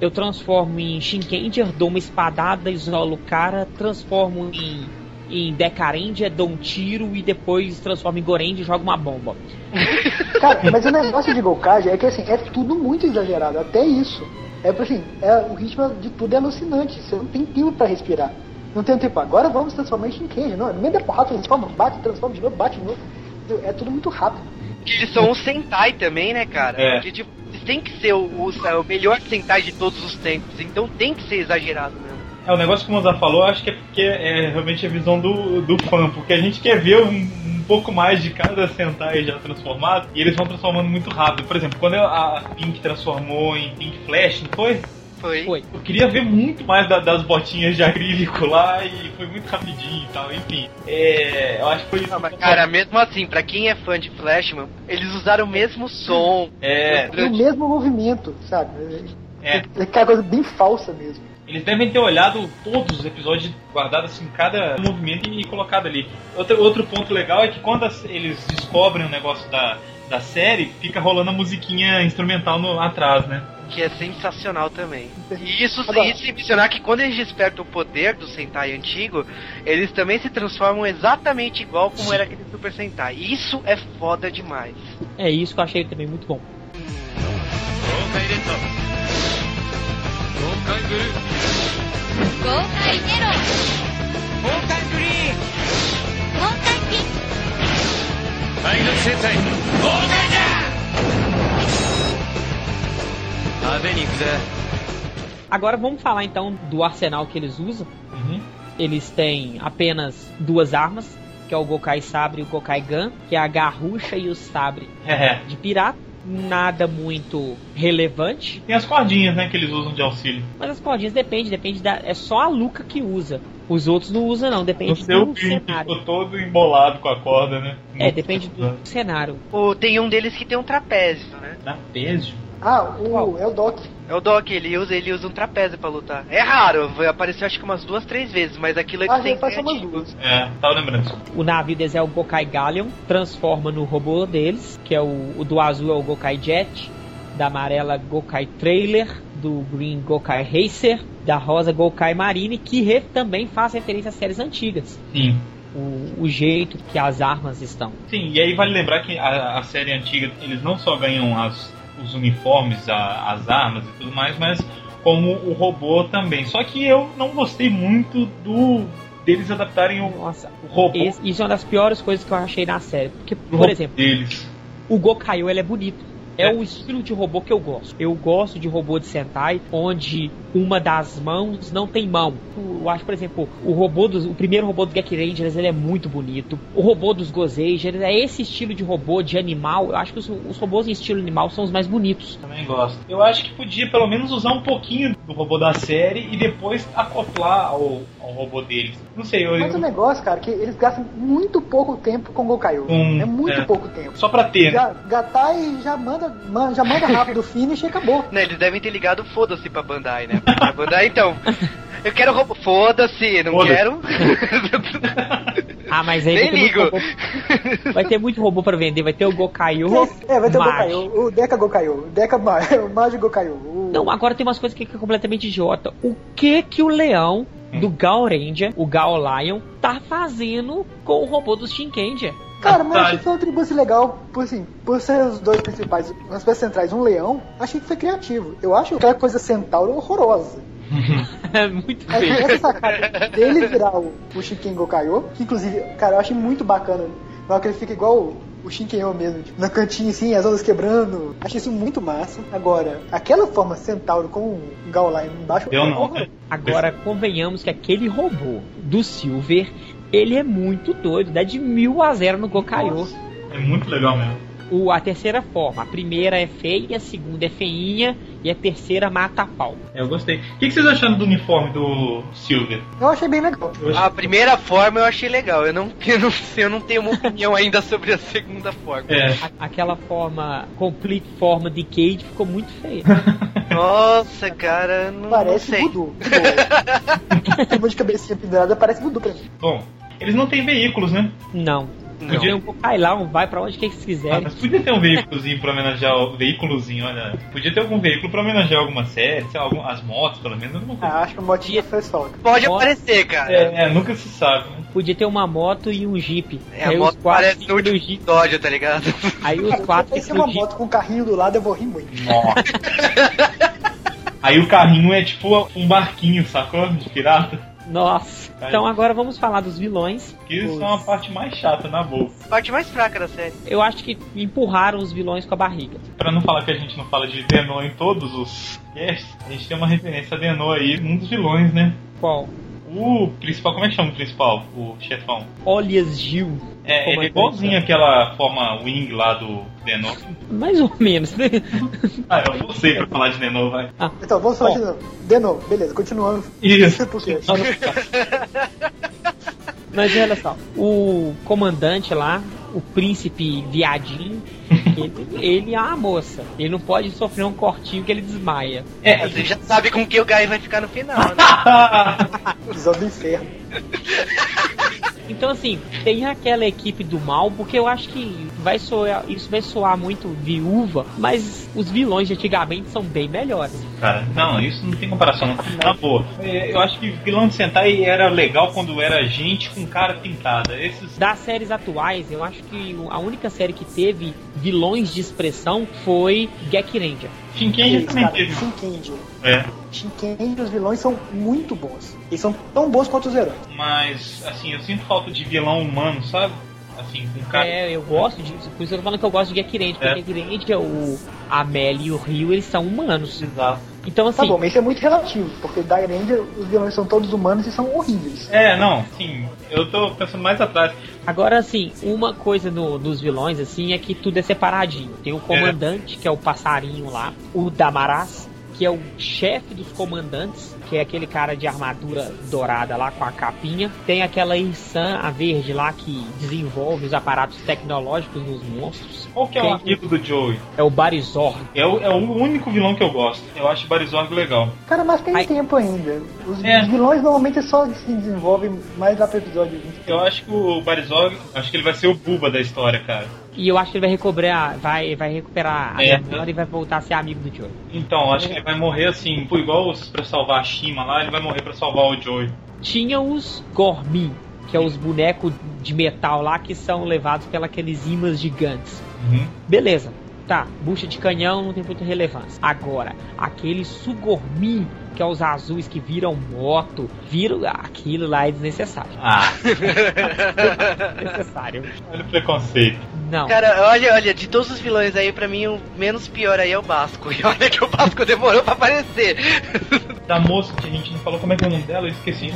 eu transformo em Shinkenger, dou uma espadada, isolo o cara, transformo em, em Decarendia, dou um tiro e depois transformo em Gorendia e jogo uma bomba. Cara, mas o negócio de Gokage é que assim, é tudo muito exagerado, até isso. É tipo assim, é, o ritmo de tudo é alucinante, você não tem tempo pra respirar. Não tem tempo, agora vamos transformar em Shinkenger, não, no meio da porrada, transforma, bate, transforma de novo, bate de novo. É tudo muito rápido. Que eles são um Sentai também, né, cara? É. Porque, tipo, têm que ser o, o, o melhor Sentai de todos os tempos, então tem que ser exagerado mesmo. É, o negócio que o Mozart falou, acho que é porque é realmente a visão do, do fã, porque a gente quer ver um, um pouco mais de cada Sentai já transformado, e eles vão transformando muito rápido. Por exemplo, quando a Pink transformou em Pink Flash, não foi? Foi. Foi. Eu queria ver muito mais da- das botinhas de acrílico lá, e foi muito rapidinho e tal, enfim. É, eu acho que foi isso. Não, mas, que- cara, mesmo assim, pra quem é fã de Flashman, eles usaram o mesmo som. É, E o mesmo movimento, sabe? É. É aquela coisa bem falsa mesmo. Eles devem ter olhado todos os episódios, guardado assim, cada movimento e colocado ali. Outro, outro ponto legal é que quando as- eles descobrem o negócio da, da série, fica rolando a musiquinha instrumental no, atrás, né? Que é sensacional também. E isso, Agora- isso sem mencionar que quando eles despertam o poder do Sentai antigo, eles também se transformam exatamente igual como era aquele Super Sentai. Isso é foda demais. É isso que eu achei também muito bom. 豪 Vem Agora vamos falar então do arsenal que eles usam. Uhum. Eles têm apenas duas armas, que é o Gokai Sabre e o Gokai Gun, que é a garrucha e o sabre é. de pirata nada muito relevante. Tem as cordinhas, né, que eles usam de auxílio. Mas as cordinhas depende, depende da. É só a Luca que usa. Os outros não usam, não. Depende o seu do cenário. Ficou todo embolado com a corda, né? Muito é, depende do cenário. Ou tem um deles que tem um trapézio, né? Trapézio? Ah, o, é o Doc. É o Doc, ele usa, ele usa um trapézio pra lutar. É raro, vai aparecer acho que umas duas, três vezes, mas aquilo é Ah, Sentai faz umas duas. É, tava lembrando. O navio deles é o Gokai Galleon, transforma no robô deles, que é o, o do azul é o Gokai Jet, da amarela Gokai Trailer, do green Gokai Racer, da rosa Gokai Marine, que re- também faz referência às séries antigas. Sim. O, o jeito que as armas estão. Sim, e aí vale lembrar que a, a série antiga, eles não só ganham as, os uniformes, a- as armas e tudo mais, mas como o robô também. Só que eu não gostei muito do deles adaptarem o, Nossa, o robô esse- isso é uma das piores coisas que eu achei na série. Porque, por exemplo, deles. o Gokaio ele é bonito. É É. o estilo de robô que eu gosto. Eu gosto de robô de Sentai onde uma das mãos não tem mão. Eu acho, por exemplo, o robô dos, o primeiro robô do Gek Rangers ele é muito bonito. O robô dos Gozeiger é esse estilo de robô de animal. Eu acho que os, os robôs em estilo animal são os mais bonitos. Também gosto. Eu acho que podia pelo menos usar um pouquinho do robô da série e depois acoplar ao, ao robô deles. Não sei, eu, Mas o negócio, cara, é que eles gastam muito pouco tempo com Gokaio. Hum, é muito é. pouco tempo. só pra ter, né? Ga- Gatai já manda, man- já manda rápido o finish e acabou. Né, eles devem ter ligado foda-se pra Bandai, né? A Bandai, então. Eu quero robô. Foda-se, não Foda-se. quero. Ah, mas aí vai Nem ter, muito ligo. robô, vai ter muito robô pra vender. Vai ter o Gokaio. É, vai ter o Magi. Gokaio, o Deca Gokaio, o Deca o Magi Gokaio. O... Não, agora tem umas coisas que é completamente idiota. O que que o leão do Gal Ranger, o Gal Lion, tá fazendo com o robô do Shinkenger? Cara, mas eu achei que foi um tribute legal, por assim, por ser os dois principais, as peças centrais, um leão, achei que foi criativo. Eu acho aquela coisa centauro horrorosa. É muito Mas feio. essa sacada dele virar o, o Shinken Gokaio, que inclusive, cara, eu achei muito bacana. Na hora que ele fica igual o, o Shinken mesmo, tipo, na cantinha assim, as ondas quebrando. Achei isso muito massa. Agora, aquela forma centauro com o Gauline embaixo. Eu não, horror- né? Agora, convenhamos que aquele robô do Silver, ele é muito doido, dá de mil a zero no Gokaio. É muito legal mesmo. O, a terceira forma, a primeira é feia, a segunda é feinha e a terceira mata a pau. Eu gostei. O que, que vocês acharam do uniforme do Silver? Eu achei bem legal. Achei- A primeira forma eu achei legal. Eu não, eu não, eu não tenho uma opinião ainda sobre a segunda forma. É. A- aquela forma, complete forma de Cade ficou muito feia. Nossa, cara, não, não Parece sei. voodoo. Tipo, de cabecinha pendurada, parece voodoo pra mim. Bom, eles não têm veículos, né? Não. Não. Podia um um vai pra onde que eles Ah, mas podia ter um veículozinho pra homenagear o veículozinho, olha. Podia ter algum veículo pra homenagear alguma série, sei lá, algum, as motos, pelo menos, alguma coisa. Ah, acho que o motinha foi solta. Pode Nossa. aparecer, cara. É, é, nunca se sabe, né? Podia ter uma moto e um jeep. É, a aí moto os quatro parece no último jeep. episódio, tá ligado? Aí os quatro Se uma jeep. moto com um carrinho do lado, eu vou rir muito. Nossa. Aí o carrinho é tipo um barquinho, sacou? De pirata. Nossa. Então agora vamos falar dos vilões. Que Os- são a parte mais chata na boa. Parte mais fraca da série. Eu acho que empurraram os vilões com a barriga. Pra não falar que a gente não fala de Denô em todos os casts, a gente tem uma referência a Denô aí, um dos vilões, né? Qual? O principal, como é que chama o principal? O chefão. Olias Gil. É, ele é Comandante. igualzinho aquela forma wing lá do Denô. Mais ou menos. né? Ah, eu não sei pra falar de Denô, vai. Então, vamos falar Bom. de novo. De novo, beleza, continuando. Isso. Por quê? Mas olha só. O comandante lá, o príncipe viadinho, ele, ele é uma moça. Ele não pode sofrer um cortinho que ele desmaia. É, Você já sabe com que o Guy vai ficar no final, né? Episódio do inferno. Então, assim, tem aquela equipe do mal, porque eu acho que vai soar, isso vai soar muito viúva, mas os vilões de antigamente são bem melhores. Cara, não, isso não tem comparação. Não. Na boa, É, eu acho que vilão de Sentai era legal quando era gente com cara pintada. Esses. Das séries atuais, eu acho que a única série que teve vilões de expressão foi Gek Ranger. Shinkenger Eles, também teve. Shinkenger. É. Shinkenger, os vilões são muito bons. Eles são tão bons quanto os heróis. Mas, assim, eu sinto falta de vilão humano, sabe? Assim, com cara. É, eu gosto disso, por isso eu tô falando que eu gosto de Gek Ranger, porque É. O a Melly e o Rio, eles são humanos. Exato. Então, Tá assim, bom, mas isso é muito relativo, porque da Ranger os vilões são todos humanos e são horríveis. É, não, sim. Eu tô pensando mais atrás. Agora, assim, uma coisa no- dos vilões, assim, é que tudo é separadinho. Tem o comandante, que é o passarinho lá, o Damaras, que é o chefe dos comandantes, que é aquele cara de armadura dourada lá com a capinha. Tem aquela Irsan, a verde lá, que desenvolve os aparatos tecnológicos nos monstros. Qual que é o Quem- amigo do Joey? É o Barizord. É o, é o único vilão que eu gosto. Eu acho o Barizorg legal. Cara, mas tem Ai. tempo ainda. Os, É. vilões normalmente só se desenvolvem mais lá pro episódio 20. Eu acho que o Barizorg, acho que ele vai ser o Buba da história, cara. E eu acho que ele vai recuperar, vai, vai recuperar É. a memória e vai voltar a ser amigo do Joey. Então, acho que ele vai morrer assim, pô, igual os pra salvar a Shima lá, ele vai morrer pra salvar o Joey. tinha os Gormin, que é os bonecos de metal lá que são levados pelos imãs gigantes. Uhum. Beleza, tá, bucha de canhão não tem muita relevância. Agora, aquele Sugormin, que é os azuis que viram moto, viram aquilo lá é desnecessário. Ah, Desnecessário. olha o preconceito. Não. Cara, olha, olha, de todos os vilões aí, pra mim o menos pior aí é o Basco. E olha que o Basco demorou pra aparecer. Da moça que a gente não falou como é que é o nome dela, eu esqueci.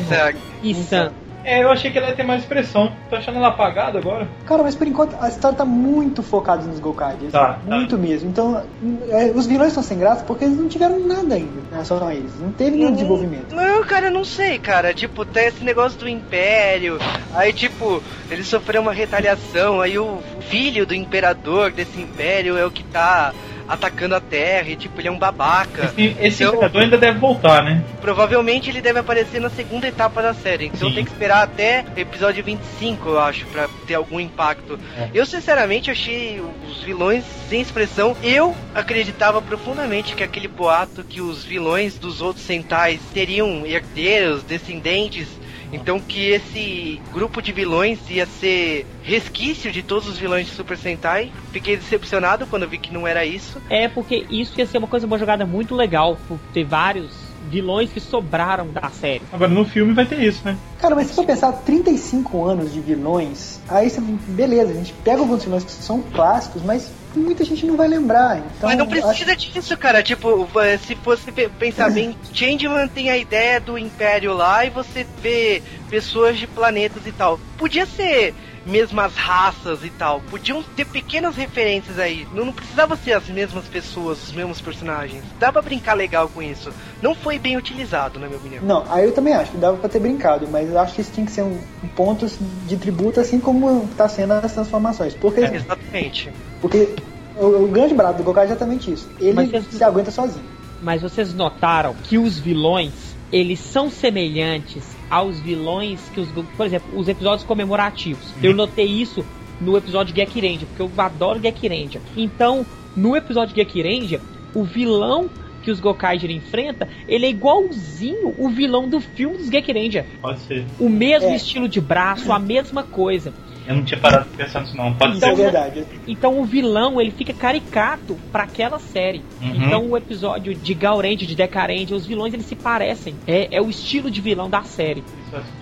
Issan. É, eu achei que ela ia ter mais expressão. Tô achando ela apagada agora. Cara, mas por enquanto a história tá muito focada nos Gokaiders. Tá, tá. muito mesmo. Então, é, os vilões estão sem graça porque eles não tiveram nada ainda em relação a eles. Não teve nenhum desenvolvimento. Não, cara, eu não sei, cara. Tipo, tem esse negócio do Império. Aí, tipo, ele sofreu uma retaliação. Aí o filho do imperador desse Império é o que tá atacando a Terra. E, tipo, ele é um babaca. Esse, esse Então- imperador ainda deve voltar, né? Provavelmente ele deve aparecer na segunda etapa da série. Então Sim. tem que esperar até episódio 25, eu acho, pra ter algum impacto. É. Eu sinceramente achei os vilões sem expressão. Eu acreditava profundamente que aquele boato que os vilões dos outros Sentais seriam herdeiros, descendentes. Então que esse grupo de vilões ia ser resquício de todos os vilões de Super Sentai. Fiquei decepcionado quando vi que não era isso. É porque isso ia ser uma coisa, uma jogada muito legal, por ter vários vilões que sobraram da série. Agora no filme vai ter isso, né? Cara, mas se for pensar 35 anos de vilões, aí você, beleza, a gente pega alguns vilões que são clássicos, mas muita gente não vai lembrar. Então, Mas não acho- precisa disso, cara. Tipo, se fosse pe- pensar bem, Changeman tem a ideia do Império lá e você vê pessoas de planetas e tal. Podia ser mesmas raças e tal. Podiam ter pequenas referências aí. Não, não precisava ser as mesmas pessoas, os mesmos personagens. Dá pra brincar legal com isso. Não foi bem utilizado, na minha opinião. Não, aí eu também acho que dava pra ter brincado, mas eu acho que isso tinha que ser um, um ponto de tributo, assim como tá sendo as transformações. Porque, Exatamente. porque o, o grande barato do Gokai é exatamente isso. Ele vocês- se aguenta sozinho. Mas vocês notaram que os vilões, eles são semelhantes aos vilões que os, por exemplo, os episódios comemorativos. Eu notei isso no episódio Gek Ranger, porque eu adoro Gek Ranger. Então, no episódio Gek Ranger, o vilão que os Gokaiger enfrenta, ele é igualzinho o vilão do filme dos Gek Ranger. Pode ser. O mesmo É. estilo de braço, a mesma coisa. Eu não tinha parado de pensar nisso não. Pode é Então, ser. verdade. Então o vilão ele fica caricato pra aquela série. Uhum. Então o episódio de Gaurend, de Decarend, os vilões eles se parecem. É, é o estilo de vilão da série.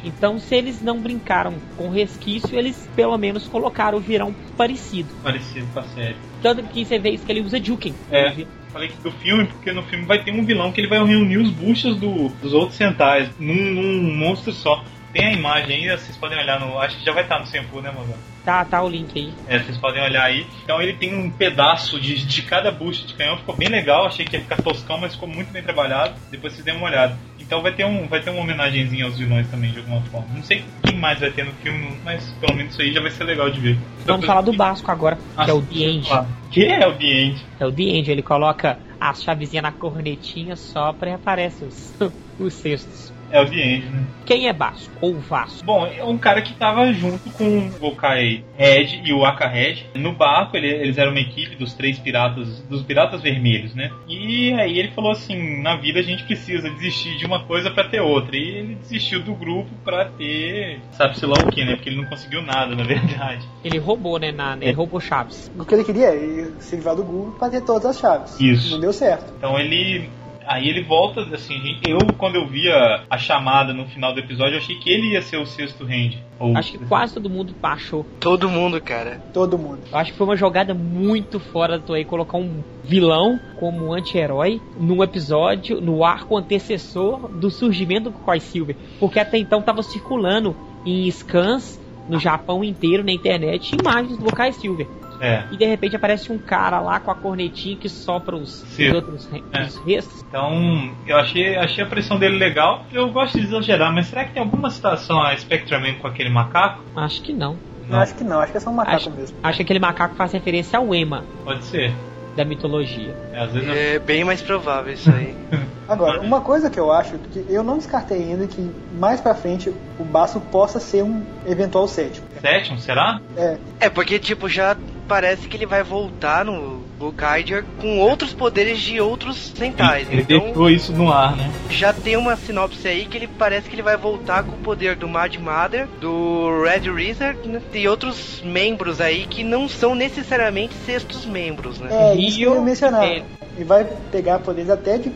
Então se eles não brincaram com resquício, eles pelo menos colocaram o vilão parecido. Parecido com a série. Tanto que você vê isso que ele usa Juken. É. Falei que do filme, porque no filme vai ter um vilão que ele vai reunir os buchas do, dos outros centais num, num monstro só. Tem a imagem aí, vocês podem olhar no. Acho que já vai estar no Senpu, né, Mozart? Tá, tá o link aí. É, vocês podem olhar aí. Então ele tem um pedaço de, de cada bucha de canhão, ficou bem legal, achei que ia ficar toscão, mas ficou muito bem trabalhado. Depois vocês dêem uma olhada. Então vai ter, um, vai ter uma homenagenzinha aos vilões também, de alguma forma. Não sei quem mais vai ter no filme, mas pelo menos isso aí já vai ser legal de ver. Vamos falar do Basco agora, Ah, que é o The End. claro. Que é o The End? É o The End, ele coloca as chavezinhas na cornetinha, sopra e aparece os, os cestos. É o The End, né? Quem é Basco? Ou Vasco? Bom, é um cara que tava junto com o Gokai Red e o Aka Red. No barco, ele- eles eram uma equipe dos três piratas, dos piratas vermelhos, né? E aí ele falou assim, na vida a gente precisa desistir de uma coisa pra ter outra. E ele desistiu do grupo pra ter, sabe-se lá o que, né? Porque ele não conseguiu nada, na verdade. Ele roubou, né? Na, ele roubou chaves. O que ele queria é se livrar do Google pra ter todas as chaves. Isso. Não deu certo. Então ele. Aí ele volta, assim, gente- eu quando eu via a chamada no final do episódio, eu achei que ele ia ser o sexto hand. Ou- Acho que quase todo mundo achou. Todo mundo, cara. Todo mundo. Eu acho que foi uma jogada muito fora do Toei colocar um vilão como anti-herói num episódio, no arco antecessor do surgimento do Koi Silver. Porque até então tava circulando em scans no Japão inteiro, na internet, imagens do Kai Silver. É. E de repente aparece um cara lá com a cornetinha que sopra os, os outros re- É. os restos. Então, eu achei, achei a pressão dele legal. Eu gosto de exagerar, mas será que tem alguma citação a Spectraman com aquele macaco? Acho que não. Eu acho que não, acho que é só um macaco Acho, mesmo. acho que aquele macaco faz referência ao Ema Pode ser. da mitologia. É, às vezes eu- É bem mais provável isso aí. Agora, uma coisa que eu acho que eu não descartei ainda que mais pra frente o Baço possa ser um eventual sétimo. Sétimo, será? É, É, porque, tipo, já parece que ele vai voltar no Gokaiger com outros poderes de outros Sentais. Ele Então, deixou isso no ar, né? já tem uma sinopse aí que ele parece que ele vai voltar com o poder do Mad Mother, do Red Wizard né, e outros membros aí que não são necessariamente sextos membros, né? é isso que eu mencionar. é. E vai pegar poderes até de,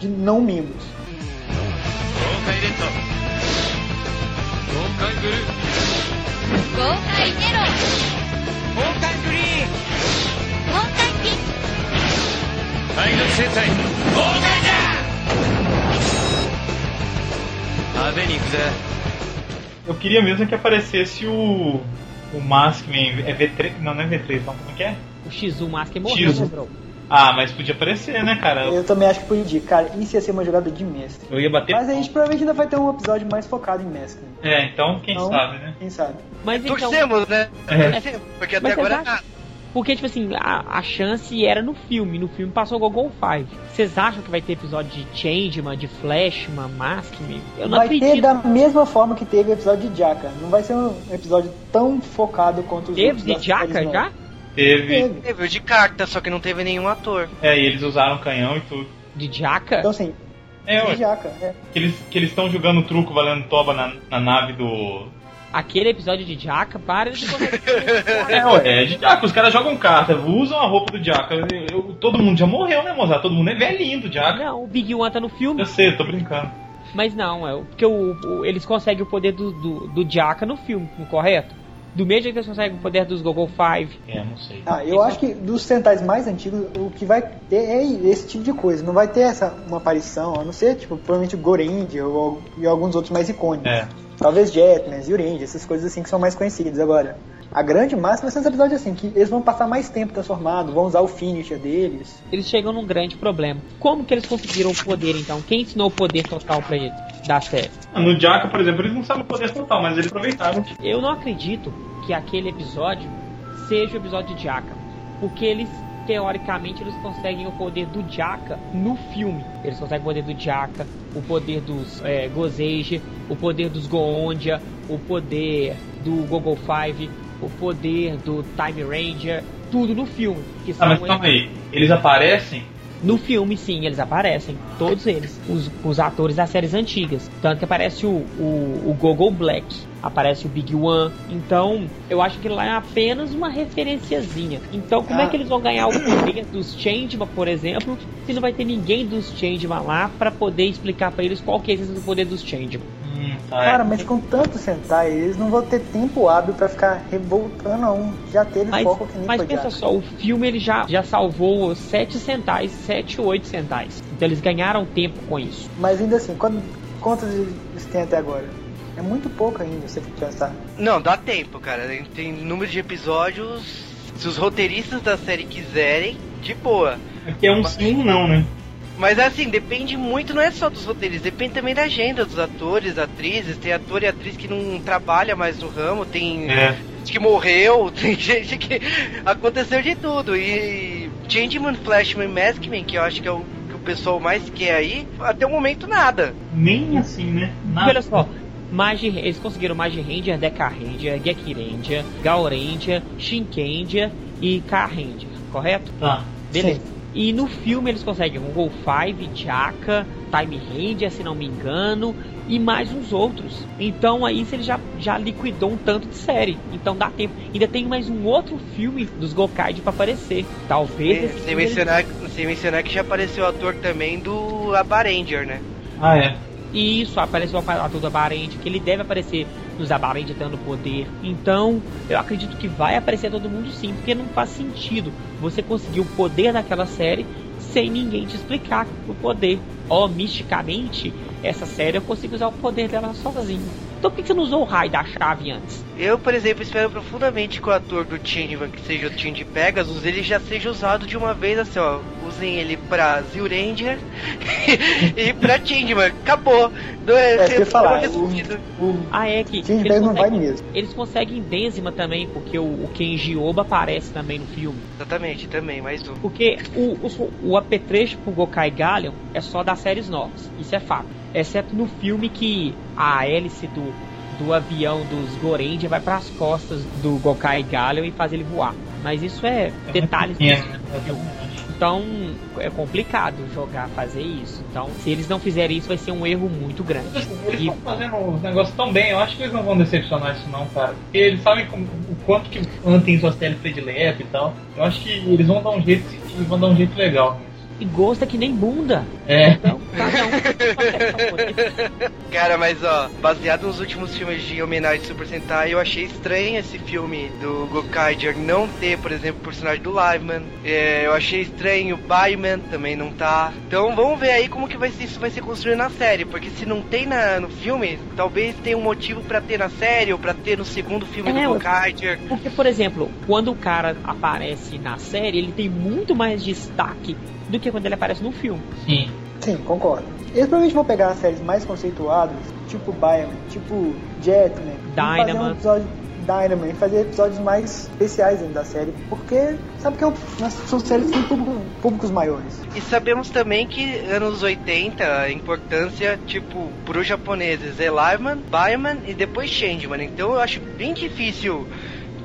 de não membros. 豪快レッド豪快ブルー豪快ネロ豪快グリーン豪快ピン体力制裁豪快だ派手に行くぜ Eu queria mesmo que aparecesse o. O Maskman. É V3? Não, não é V3, não. Como é que é? O X1 Mask morreu, X1. né, bro? Ah, mas podia aparecer, né, cara? Eu também acho que podia. Cara, isso ia ser uma jogada de mestre. Eu ia bater. Mas a gente provavelmente ainda vai ter um episódio mais focado em mestre. É, então quem Então, sabe, né? Quem sabe? Mas então, Torcemos, né? É. Torcemos, porque até Mas agora acham- nada. porque, tipo assim, a, a chance era no filme. No filme passou o Gogol 5. Vocês acham que vai ter episódio de Changeman, de Flashman, Maskman? Eu não vai ter acredito. da mesma forma que teve o episódio de Jaka. Não vai ser um episódio tão focado quanto os Teve outros. de das Jaka já? Teve. Teve. O de carta, só que não teve nenhum ator. É, e eles usaram canhão e tudo. De Jaka? Então assim, É, de ué, Jaka. É. que eles que eles estão jogando truco valendo toba na, na nave do. Aquele episódio de Jaka, para de É, ué, é de Jaca. Os caras jogam carta, usam a roupa do Jaca. Eu- eu- todo mundo já morreu, né, Mozart? Todo mundo é velhinho do Jaca. Não, o Big One tá no filme. Eu sei, eu tô brincando. Mas não, é o- porque o, o- eles conseguem o poder do, do, do Jaka no filme, correto? Do mesmo jeito que eles conseguem o poder dos Gogol 5. É, não sei. Ah, eu acho que dos Sentais mais antigos, o que vai ter é esse tipo de coisa. Não vai ter essa uma aparição, a não ser, tipo, provavelmente o Gorendi ou, e alguns outros mais icônicos. É. Talvez Jetman, Yurendi, essas coisas assim que são mais conhecidas. Agora, a grande massa vai ser uns episódios assim, que eles vão passar mais tempo transformados, vão usar o finisher deles. Eles chegam num grande problema. Como que eles conseguiram o poder então? Quem ensinou o poder total pra eles da série? No Jaca, por exemplo, eles não sabem o poder total, mas eles aproveitaram. Eu não acredito que aquele episódio seja o episódio de Jaka. Porque eles, teoricamente, eles conseguem o poder do Jaka no filme. Eles conseguem o poder do Jaka, o poder dos é, o poder dos Goondia, o poder do Gogol 5, o poder do Time Ranger, tudo no filme. Que Ah, mas calma aí. Eles aparecem. No filme, sim, eles aparecem. Todos eles. Os, os atores das séries antigas. Tanto que aparece o, o, o Black. Aparece o Big One. Então, eu acho que lá é apenas uma referenciazinha. Então, como é Ah. que eles vão ganhar o poder dos Changeman, por exemplo, se não vai ter ninguém dos Changeman lá pra poder explicar pra eles qual que é esse poder dos Changeman? Hum, tá. Cara, mas com tanto Sentai, eles não vão ter tempo hábil pra ficar revoltando a um. Já teve Mas, foco que nem mas pensa só, o filme ele já, já salvou 7 centais, 7 ou 8 centais. Então eles ganharam tempo com isso. Mas ainda assim, quando, quantos eles têm até agora? É muito pouco ainda, se você for pensar. Não, dá tempo, cara. Tem- número de episódios. Se os roteiristas da série quiserem, de boa. Aqui é um sim, um não, né? Mas assim, depende muito, não é só dos roteiristas, depende também da agenda dos atores, atrizes. Tem ator e atriz que não trabalha mais no ramo, tem É. gente que morreu, tem gente que. Aconteceu de tudo. E Changeman, Flashman e Maskman, que eu acho que é o que o pessoal mais quer aí, até o momento nada. Nem assim, né? Nada. olha só, Magi, eles conseguiram Magi Ranger, Deca Ranger, Geki Ranger, Gal Ranger, Shinkendia e K Ranger, correto? Tá. Beleza. E no filme eles conseguem um Gol 5, Chaka, Time Ranger, se não me engano, e mais uns outros. Então aí ele já, já liquidou um tanto de série. Então dá tempo. Ainda tem mais um outro filme dos Gokaid pra aparecer. Talvez esse Sem ele- mencionar, sem mencionar que já apareceu o ator também do Abaranger, né? Ah, é. E isso, apareceu o ator do Abarente, que ele deve aparecer nos Abarente dando poder. Então, eu acredito que vai aparecer todo mundo sim, porque não faz sentido você conseguir o poder daquela série sem ninguém te explicar o poder. Ó, misticamente, essa série eu consigo usar o poder dela sozinho. Então por que você não usou o raio da chave antes? Eu, por exemplo, espero profundamente que o ator do Changeman, que seja o Change Pegasus, ele já seja usado de uma vez assim, ó. Usem ele pra Zyuranger e pra Changeman. Acabou. Não É, eu ia falar. resolvido. O, o Ah, é que. Bag não vai mesmo. Eles conseguem Denzima também, porque o, o Kenji Oba aparece também no filme. Exatamente, também, mais um. Porque o, o, o apetrecho pro Gokai Galleon é só das séries novas, isso é fato. Exceto no filme que a hélice do, do avião dos Gorendia vai pras costas do Gokai Galleon e faz ele voar. Mas isso é detalhes. É, do filme. Então é complicado jogar, fazer isso. Então, se eles não fizerem isso, vai ser um erro muito grande. Eles E estão fazendo os negócios tão bem, eu acho que eles não vão decepcionar isso não, cara. Porque eles sabem como- o quanto que o An tem suas séries prediletas e tal. Eu acho que eles vão dar um jeito vão dar um jeito legal e gosta que nem bunda. É. Então, cada um. Cara, mas ó, baseado nos últimos filmes de homenagem de Super Sentai, eu achei estranho esse filme do Gokaiger não ter, por exemplo, o personagem do Liveman. É, eu achei estranho o Byman também não tá. Então vamos ver aí como que vai ser, isso vai ser construído na série, porque se não tem na, no filme, talvez tenha um motivo pra ter na série ou pra ter no segundo filme É, do Gokaiger. Porque, por exemplo, quando o cara aparece na série, ele tem muito mais destaque do que quando ele aparece no filme. Sim. Sim, concordo. Eles provavelmente vão pegar as séries mais conceituadas, tipo Bioman, tipo Jetman, e fazer um Dynaman. episódio Dynaman, e fazer episódios mais especiais dentro da série, porque sabe que é um, são séries com público- públicos maiores. E sabemos também que anos 80, a importância, tipo, pros japoneses é Liveman, Byman e depois Changeman. Então eu acho bem difícil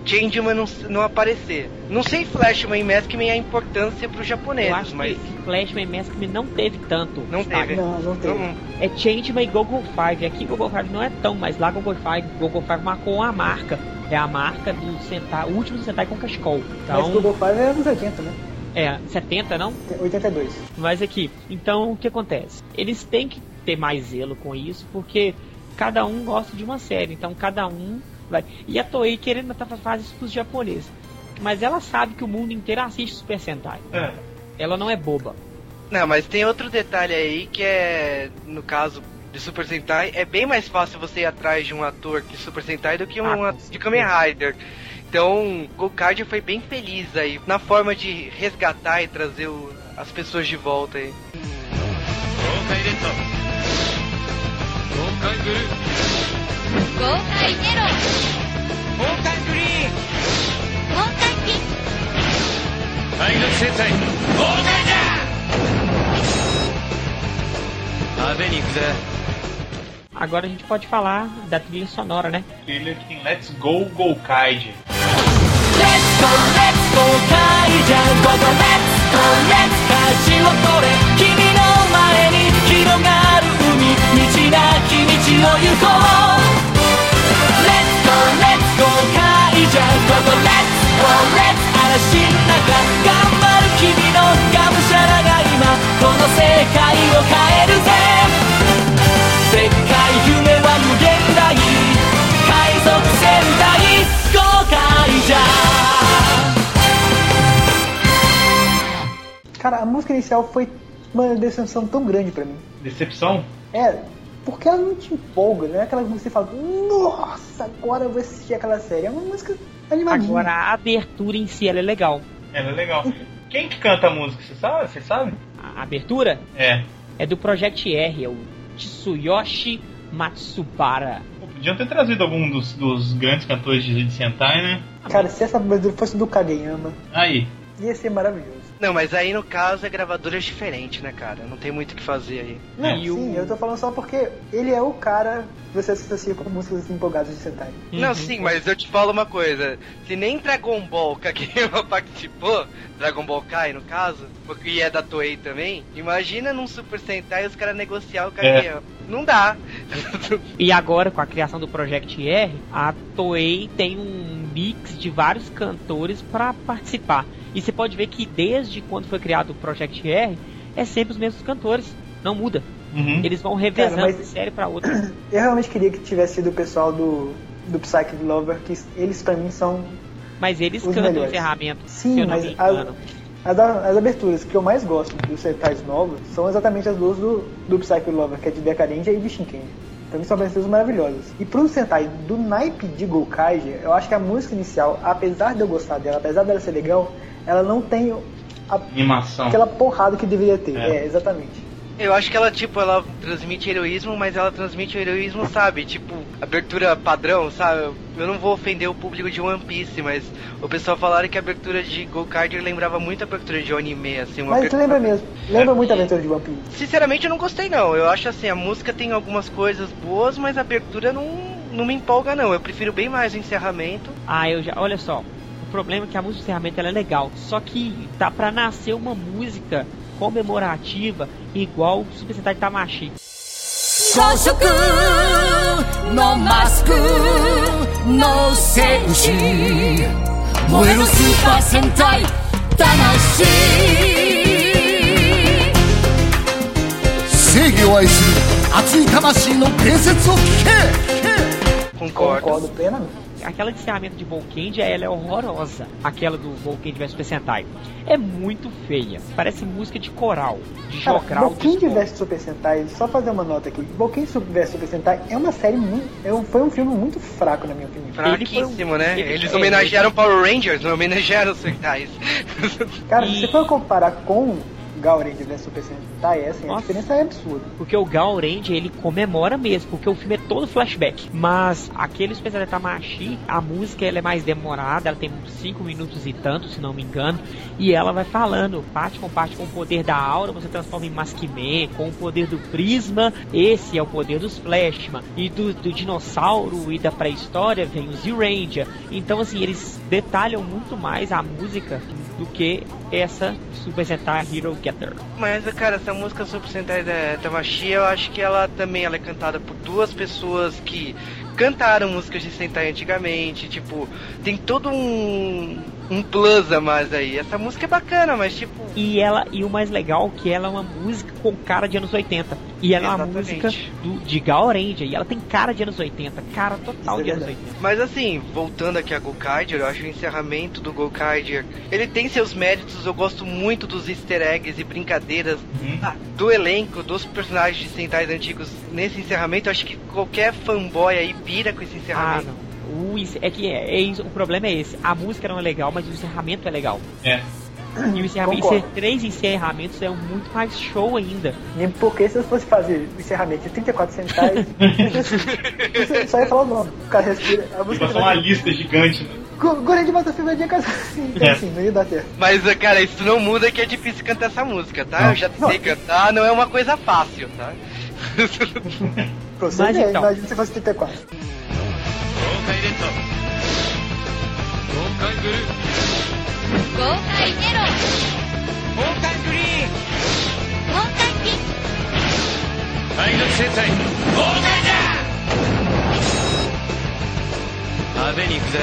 Changeman não, não aparecer. Não sei Flashman e Maskman a importância pros Eu japoneses, acho mas que Flashman e Maskman não teve tanto. não teve. Não, não teve. Não- É Changeman e Google Five. Aqui Google Five não é tão, mas lá Google Five, Google Five marcou uma marca. É a marca do Sentai, o último Sentai com Cascol. Mas Então, Google Five é anos 80, né? é 70, não? 82. Mas aqui, então o que acontece? Eles têm que ter mais zelo com isso, porque cada um gosta de uma série, então cada um vai. E a Toei querendo tá fazer isso pros japoneses. Mas ela sabe que o mundo inteiro assiste Super Sentai. É. Ela não é boba. Não, mas tem outro detalhe aí que é, no caso de Super Sentai, é bem mais fácil você ir atrás de um ator de Super Sentai do que um Ah, com ator de Kamen Rider. Então, Gokaiger foi bem feliz aí na forma de resgatar e trazer o- as pessoas de volta aí. 豪快レッド豪快ブルー 豪快ゼロ豪快グリーン豪快ピンク体力戦隊豪快じゃ派手に行くぜ Agora a gente pode falar da trilha sonora, né? Trilha que tem Let's Go Go Kaiji. Cara, a música inicial foi uma decepção tão grande pra mim. Decepção? É, porque ela não te empolga, não é aquela música que você fala, nossa, agora eu vou assistir aquela série. É uma música animadinha. Agora a abertura em si ela é legal. Ela é legal. Quem que canta a música, você sabe? Você sabe? A abertura É. é do Project R, é o Tsuyoshi Matsubara. Pô, Podiam ter trazido algum dos, dos grandes cantores de de Sentai, né? Cara, se essa abertura fosse do Kageyama, Aí. ia ser maravilhoso. Não, mas aí no caso é gravadoras diferentes, né, cara? Não tem muito o que fazer aí. Não, E sim, o- eu tô falando só porque ele é o cara que você associa com músicas empolgadas de Sentai. Não, Uhum. sim, mas eu te falo uma coisa. Se nem Dragon Ball Kageyama participou, Dragon Ball Kai no caso, porque é da Toei também, imagina num Super Sentai os caras negociar o Kageyama. Não dá. E agora, com a criação do Project R, a Toei tem um mix de vários cantores para participar. E você pode ver que desde quando foi criado o Project R, é sempre os mesmos cantores. Não muda. Uhum. Eles vão revezando Cara, mas- de série para outra. Eu realmente queria que tivesse sido o pessoal do, do Psychic Lover, que eles pra mim são. Mas eles Os cantam melhores. encerramento. Sim, se eu não mas me as, engano. as, as aberturas que eu mais gosto dos Sentais novos são exatamente as duas do, do Psychic Lover, que é de Decadendia e de Shinken. Pra mim são aberturas maravilhosas. E pro Sentai do naipe de Gokaiger, eu acho que a música inicial, apesar de eu gostar dela, apesar dela ser legal, ela não tem a- Animação. aquela porrada que deveria ter. É. É, exatamente. Eu acho que ela, tipo, ela transmite heroísmo, mas ela transmite o heroísmo, sabe? Tipo, abertura padrão, sabe? Eu não vou ofender o público de One Piece, mas o pessoal falaram que a abertura de Go-Karter lembrava muito a abertura de um anime, assim, uma Mas abertura... lembra mesmo, lembra muito a aventura de One Piece. Sinceramente, eu não gostei, não. Eu acho assim, a música tem algumas coisas boas, mas a abertura não, não me empolga, não. Eu prefiro bem mais o encerramento. Ah, eu já. Olha só O problema é que a música de encerramento ela é legal. Só que tá pra nascer uma música comemorativa igual o Super Sentai Tamashi. 装飾のマスクの戦士燃えるスーパー戦隊魂正義を愛する熱い魂の伝説を聞け Concordo. Concordo plenamente. Aquela de encerramento de Volcandia, ela é horrorosa. Aquela do Volcandia vs Super Sentai. É muito feia. Parece música de coral. De jogral. escola. vs Super Sentai, só fazer uma nota aqui. Boquinho vs Super Sentai é uma série muito. É um, foi um filme muito fraco, na minha opinião. Fraquíssimo, né? ele- Eles homenagearam Power Rangers, não homenagearam os Sentais. Cara, E- se você for comparar com Gauren vs Super Sentai, é assim, a Nossa. diferença é absurda. Porque o Gaurange, ele comemora mesmo, porque o filme é todo flashback. Mas aquele Super Sentai Tamashi, a música ela é mais demorada, ela tem 5 minutos e tanto, se não me engano. E ela vai falando, parte com parte com o poder da aura, você transforma em Maskime, com o poder do prisma, esse é o poder dos Flashman. E do, do dinossauro e da pré-história vem o Z-Ranger. Então assim, eles detalham muito mais a música do que essa Super Sentai Hero Getter. Mas, cara, essa música Super Sentai da Tamashi, eu acho que ela também ela é cantada por duas pessoas que cantaram músicas de Sentai antigamente. Tipo, tem todo um, um plus a mais aí. Essa música é bacana, mas tipo. E ela e o mais legal é que ela é uma música com cara de anos 80. E ela é uma Exatamente. música do, de Gaurange, e ela tem cara de anos 80, cara total Isso é de anos verdade. 80. Mas assim, voltando aqui a Gokaider, eu acho o encerramento do Gokaider. Ele tem seus méritos, eu gosto muito dos easter eggs e brincadeiras Uhum. do elenco, dos personagens de Sentais antigos nesse encerramento. Eu acho que qualquer fanboy aí pira com esse Ah, encerramento. não. O, é que é, é isso, o problema é esse. A música não é legal, mas o encerramento é legal. É. E o encerramento, Concordo. ser três encerramentos é um muito mais show ainda. Nem porque se eu fosse fazer o encerramento de 34 centais, eu só ia falar o nome. O cara respira. A música Passou uma lista gigante, né? Goren de Battlefield é casa. Então É. assim, não ia dar certo. Mas, cara, isso não muda que é difícil cantar essa música, tá? Não. Eu já tentei cantar, não é uma coisa fácil, tá? Você Mas ver, então. imagina se fosse 34. 豪快ブルー豪快ネロ豪快グリーン豪快ピンク体力戦隊豪快だ派手に行くぜ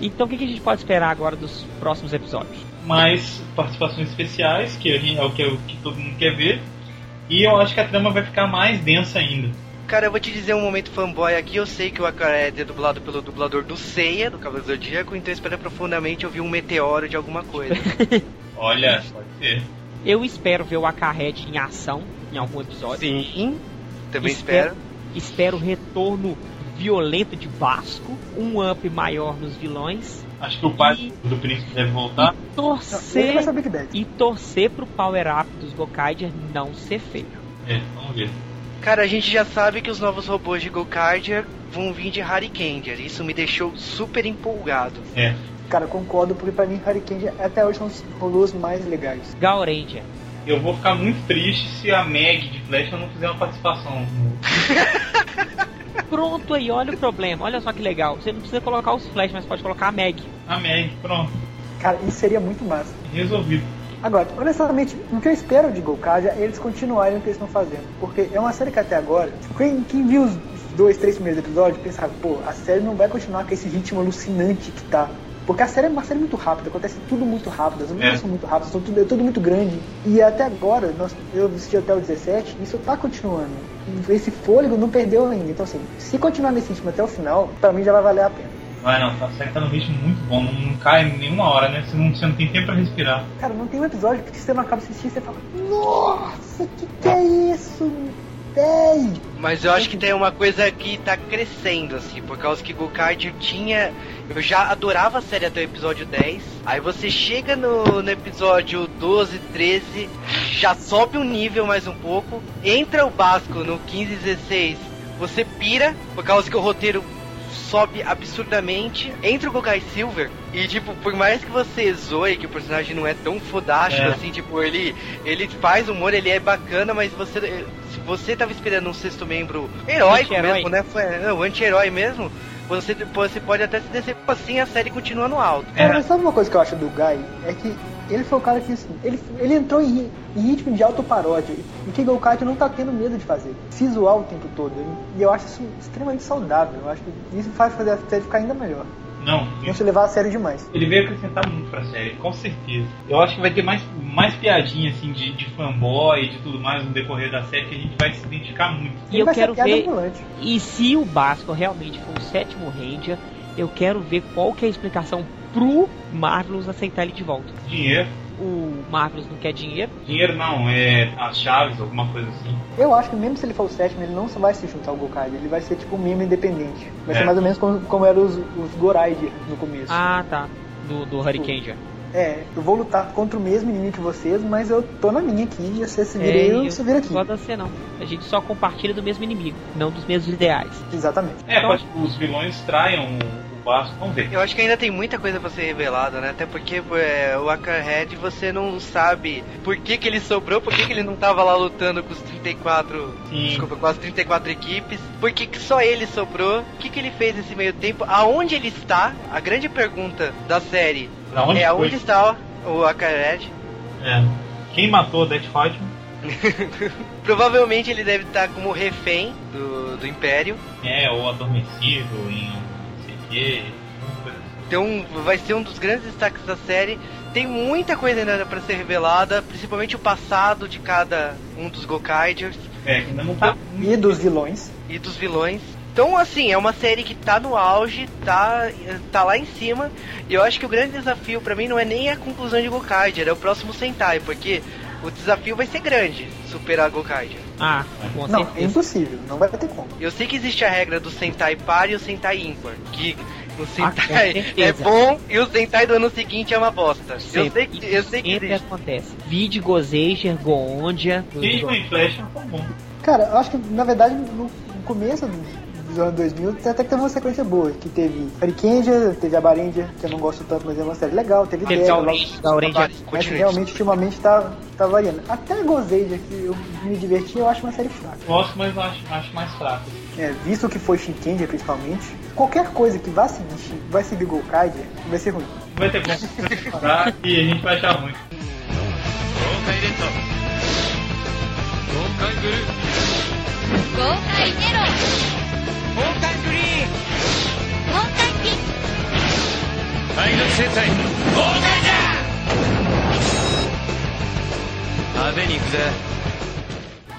Então o que que a gente pode esperar agora dos próximos episódios? mais participações especiais, que a gente- é o que, é o que todo mundo quer ver. E eu acho que a trama vai ficar mais densa ainda. Cara, eu vou te dizer um momento fanboy aqui. Eu sei que o Akared é dublado pelo dublador do Seiya, do Cavaleiro do Zodíaco, então eu espero profundamente ouvir um meteoro de alguma coisa. Olha, pode ser. Eu espero ver o Akahed em ação em algum episódio. Sim. Também espero. Espero o retorno violento de Vasco, um up maior nos vilões. Acho que o pai do príncipe deve voltar. E torcer, vai ser o Big Bad. e torcer pro power up dos Gokaiger não ser feio. É, vamos ver. Cara, a gente já sabe que os novos robôs de Gokardia vão vir de Harikenger. Isso me deixou super empolgado. É. Cara, eu concordo, porque pra mim Hurricane até hoje são os robôs mais legais. Gaurendia. Eu vou ficar muito triste se a Meg de Flash não fizer uma participação. Pronto aí, olha o problema. Olha só que legal. Você não precisa colocar os flash, mas pode colocar a Meg. A Meg, pronto. Cara, isso seria muito massa. Resolvido. Agora, honestamente, o que eu espero de Gokaiger é eles continuarem o que eles estão fazendo. Porque é uma série que até agora, quem, quem viu os dois, três primeiros episódios, pensava, pô, a série não vai continuar com esse ritmo alucinante que tá. Porque a série é uma série muito rápida, acontece tudo muito rápido, as lutas É. são muito rápidas, são tudo, é tudo muito grande. E até agora, nós, eu assisti até o 17, isso tá continuando. Esse fôlego não perdeu ainda. Então, assim, se continuar nesse ritmo até o final, pra mim já vai valer a pena. Vai não, a série tá num ritmo muito bom, não, não cai em nenhuma hora, né? Você não, você não tem tempo pra respirar. Cara, não tem um episódio que você não acaba de assistir e você fala, nossa, que que é isso? Véi! Mas eu acho que tem uma coisa que tá crescendo, assim, por causa que Gokardia tinha. Eu já adorava a série até o episódio 10. Aí você chega no, no episódio 12, 13, já sobe um nível mais um pouco. Entra o Basco no 15, 16, você pira, por causa que o roteiro sobe absurdamente. Entra o Gokai Silver e, tipo, por mais que você zoe que o personagem não é tão fodástico É. assim, tipo, ele, ele faz humor, ele é bacana, mas você. Se você tava esperando um sexto membro heróico Anti-herói. mesmo, né? Foi, é, o anti-herói mesmo. Você, você pode até se decepcionar assim a série continua no alto. Cara, mas sabe uma coisa que eu acho do Guy? É que ele foi o cara que, assim, ele, ele entrou em, em ritmo de autoparódia. E que Golkart não tá tendo medo de fazer. Se zoar o tempo todo. E eu acho isso extremamente saudável. Eu acho que isso faz fazer a série ficar ainda melhor. Não, Não se levar a sério demais. ele veio acrescentar muito pra série, com certeza. Eu acho que vai ter mais, mais piadinha assim de, de fanboy e de tudo mais no decorrer da série que a gente vai se identificar muito. E Ele eu quero ver. ambulante. E se o Basco realmente for o sétimo Ranger, eu quero ver qual que é a explicação pro Marvelous aceitar ele de volta. Dinheiro. O Marvelous não quer dinheiro. Dinheiro não, é as chaves, alguma coisa assim. Eu acho que mesmo se ele for o sétimo, ele não só vai se juntar ao Golkart. Ele vai ser tipo um membro independente. Vai É. ser mais ou menos como, como eram os, os no começo. Ah, tá. Do, do Hurricane já. É, eu vou lutar contra o mesmo inimigo que vocês, mas eu tô na minha aqui. E você se vira É, eu se vira aqui. não gosto de ser não. A gente só compartilha do mesmo inimigo, não dos mesmos ideais. Exatamente. É, pode que os vilões traiam o, o vamos ver. Eu acho que ainda tem muita coisa pra ser revelada, né? Até porque é, o Ackerhead você não sabe por que, que ele sobrou, por que, que ele não tava lá lutando com os 34. Sim. Desculpa, com as 34 equipes. Por que, que só ele sobrou? O que, que ele fez nesse meio tempo? Aonde ele está? A grande pergunta da série é foi? aonde está o Ackerhead? É. Quem matou Death Fight? Provavelmente ele deve estar como refém do, do Império. É, ou adormecido em Então vai ser um dos grandes destaques da série. Tem muita coisa ainda pra ser revelada, principalmente o passado de cada um dos Gokaiders É, ainda não tá. E dos vilões. e dos vilões. Então, assim, é uma série que tá no auge, tá, tá lá em cima. E eu acho que o grande desafio pra mim não é nem a conclusão de Gokaider, é o próximo Sentai, porque o desafio vai ser grande, superar Gokaider. Ah, com Não, é certeza. impossível, não vai ter como. Eu sei que existe a regra do Sentai par e o Sentai ímpar, que o Ah, Sentai com é bom e o Sentai do ano seguinte é uma bosta. Eu Sempre. sei que, eu sei que Sempre existe. acontece. Vide Gozeger, Goondia. Foi em Flash não foi bom. Cara, eu acho que na verdade no, no começo do- dos anos 2000, até que teve uma sequência boa, que teve Arikenja, teve a Barendia, que eu não gosto tanto, mas é uma série legal, teve Teve Gaurendia, mas realmente ultimamente tá, tá variando. Até Gozeija, que eu me diverti, eu acho uma série fraca. Gosto, mas acho, acho mais fraca. É, visto que foi Shinkenja principalmente, qualquer coisa que vá seguir, vai seguir Gokaiger, vai ser ruim. Vai ter bom e a gente vai achar ruim. Gokai ゼロク体力制裁豪快じゃ派手に行くぜ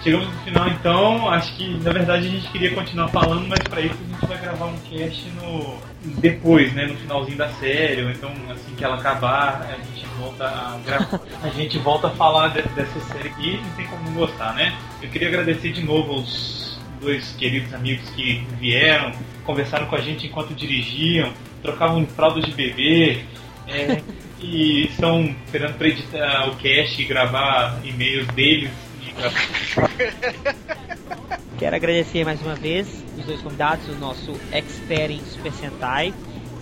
Chegamos no final então, acho que na verdade a gente queria continuar falando, mas pra isso a gente vai gravar um cast no depois, né, no finalzinho da série, ou então assim que ela acabar, a gente volta a gravar. a gente volta a falar de- dessa série aqui, não tem como não gostar, né? Eu queria agradecer de novo aos dois queridos amigos que vieram, conversaram com a gente enquanto dirigiam, trocavam fraldas de bebê. é, e estão esperando para editar o cast e gravar e-mails deles. Quero agradecer mais uma vez os dois convidados, o nosso expert em Super Sentai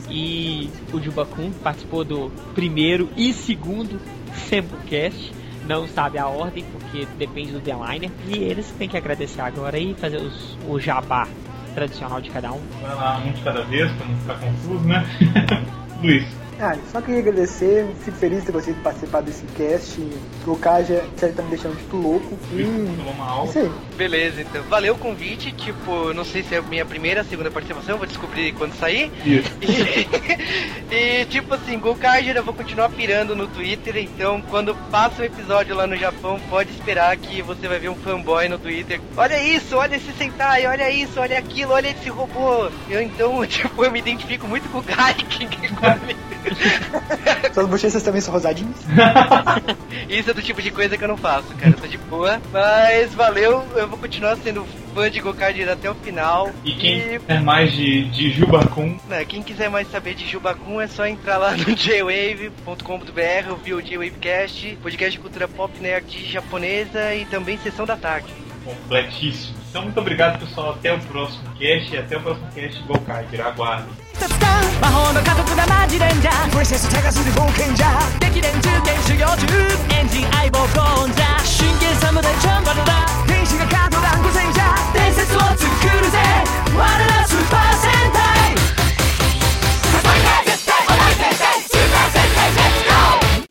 e o Jubakun, que participou do primeiro e segundo Samplecast. Não sabe a ordem, porque depende do deadliner. E eles têm que agradecer agora e fazer os, o jabá tradicional de cada um. Vai lá, um de cada vez, para não ficar confuso, né? Luiz. Ah, só queria agradecer, fico feliz de ter conseguido participar desse cast. O Kaja, sério, tá me deixando tipo louco. E. Tomou uma aula. Isso aí. Beleza, então. Valeu o convite. Tipo, não sei se é a minha primeira, segunda participação, vou descobrir quando sair. Isso. E, e, tipo assim, Golkarger eu vou continuar pirando no Twitter, então quando passa o episódio lá no Japão, pode esperar que você vai ver um fanboy no Twitter. Olha isso, olha esse Sentai, olha isso, olha aquilo, olha esse robô. Eu então, tipo, eu me identifico muito com o Gaiken. Suas bochechas também são rosadinhas? Isso é do tipo de coisa que eu não faço, cara. Eu tô de boa. Mas valeu, eu vou continuar sendo fã de Gokardir até o final. E quem quer mais de, de Jubakun, Né, quem quiser mais saber de Jubakun é só entrar lá no jwave.com.br, ouvir o J-Wavecast, podcast de cultura pop nerd japonesa e também sessão da tarde. completíssimo. Então, muito obrigado pessoal, até o próximo cast e até o próximo cast Gokai, virar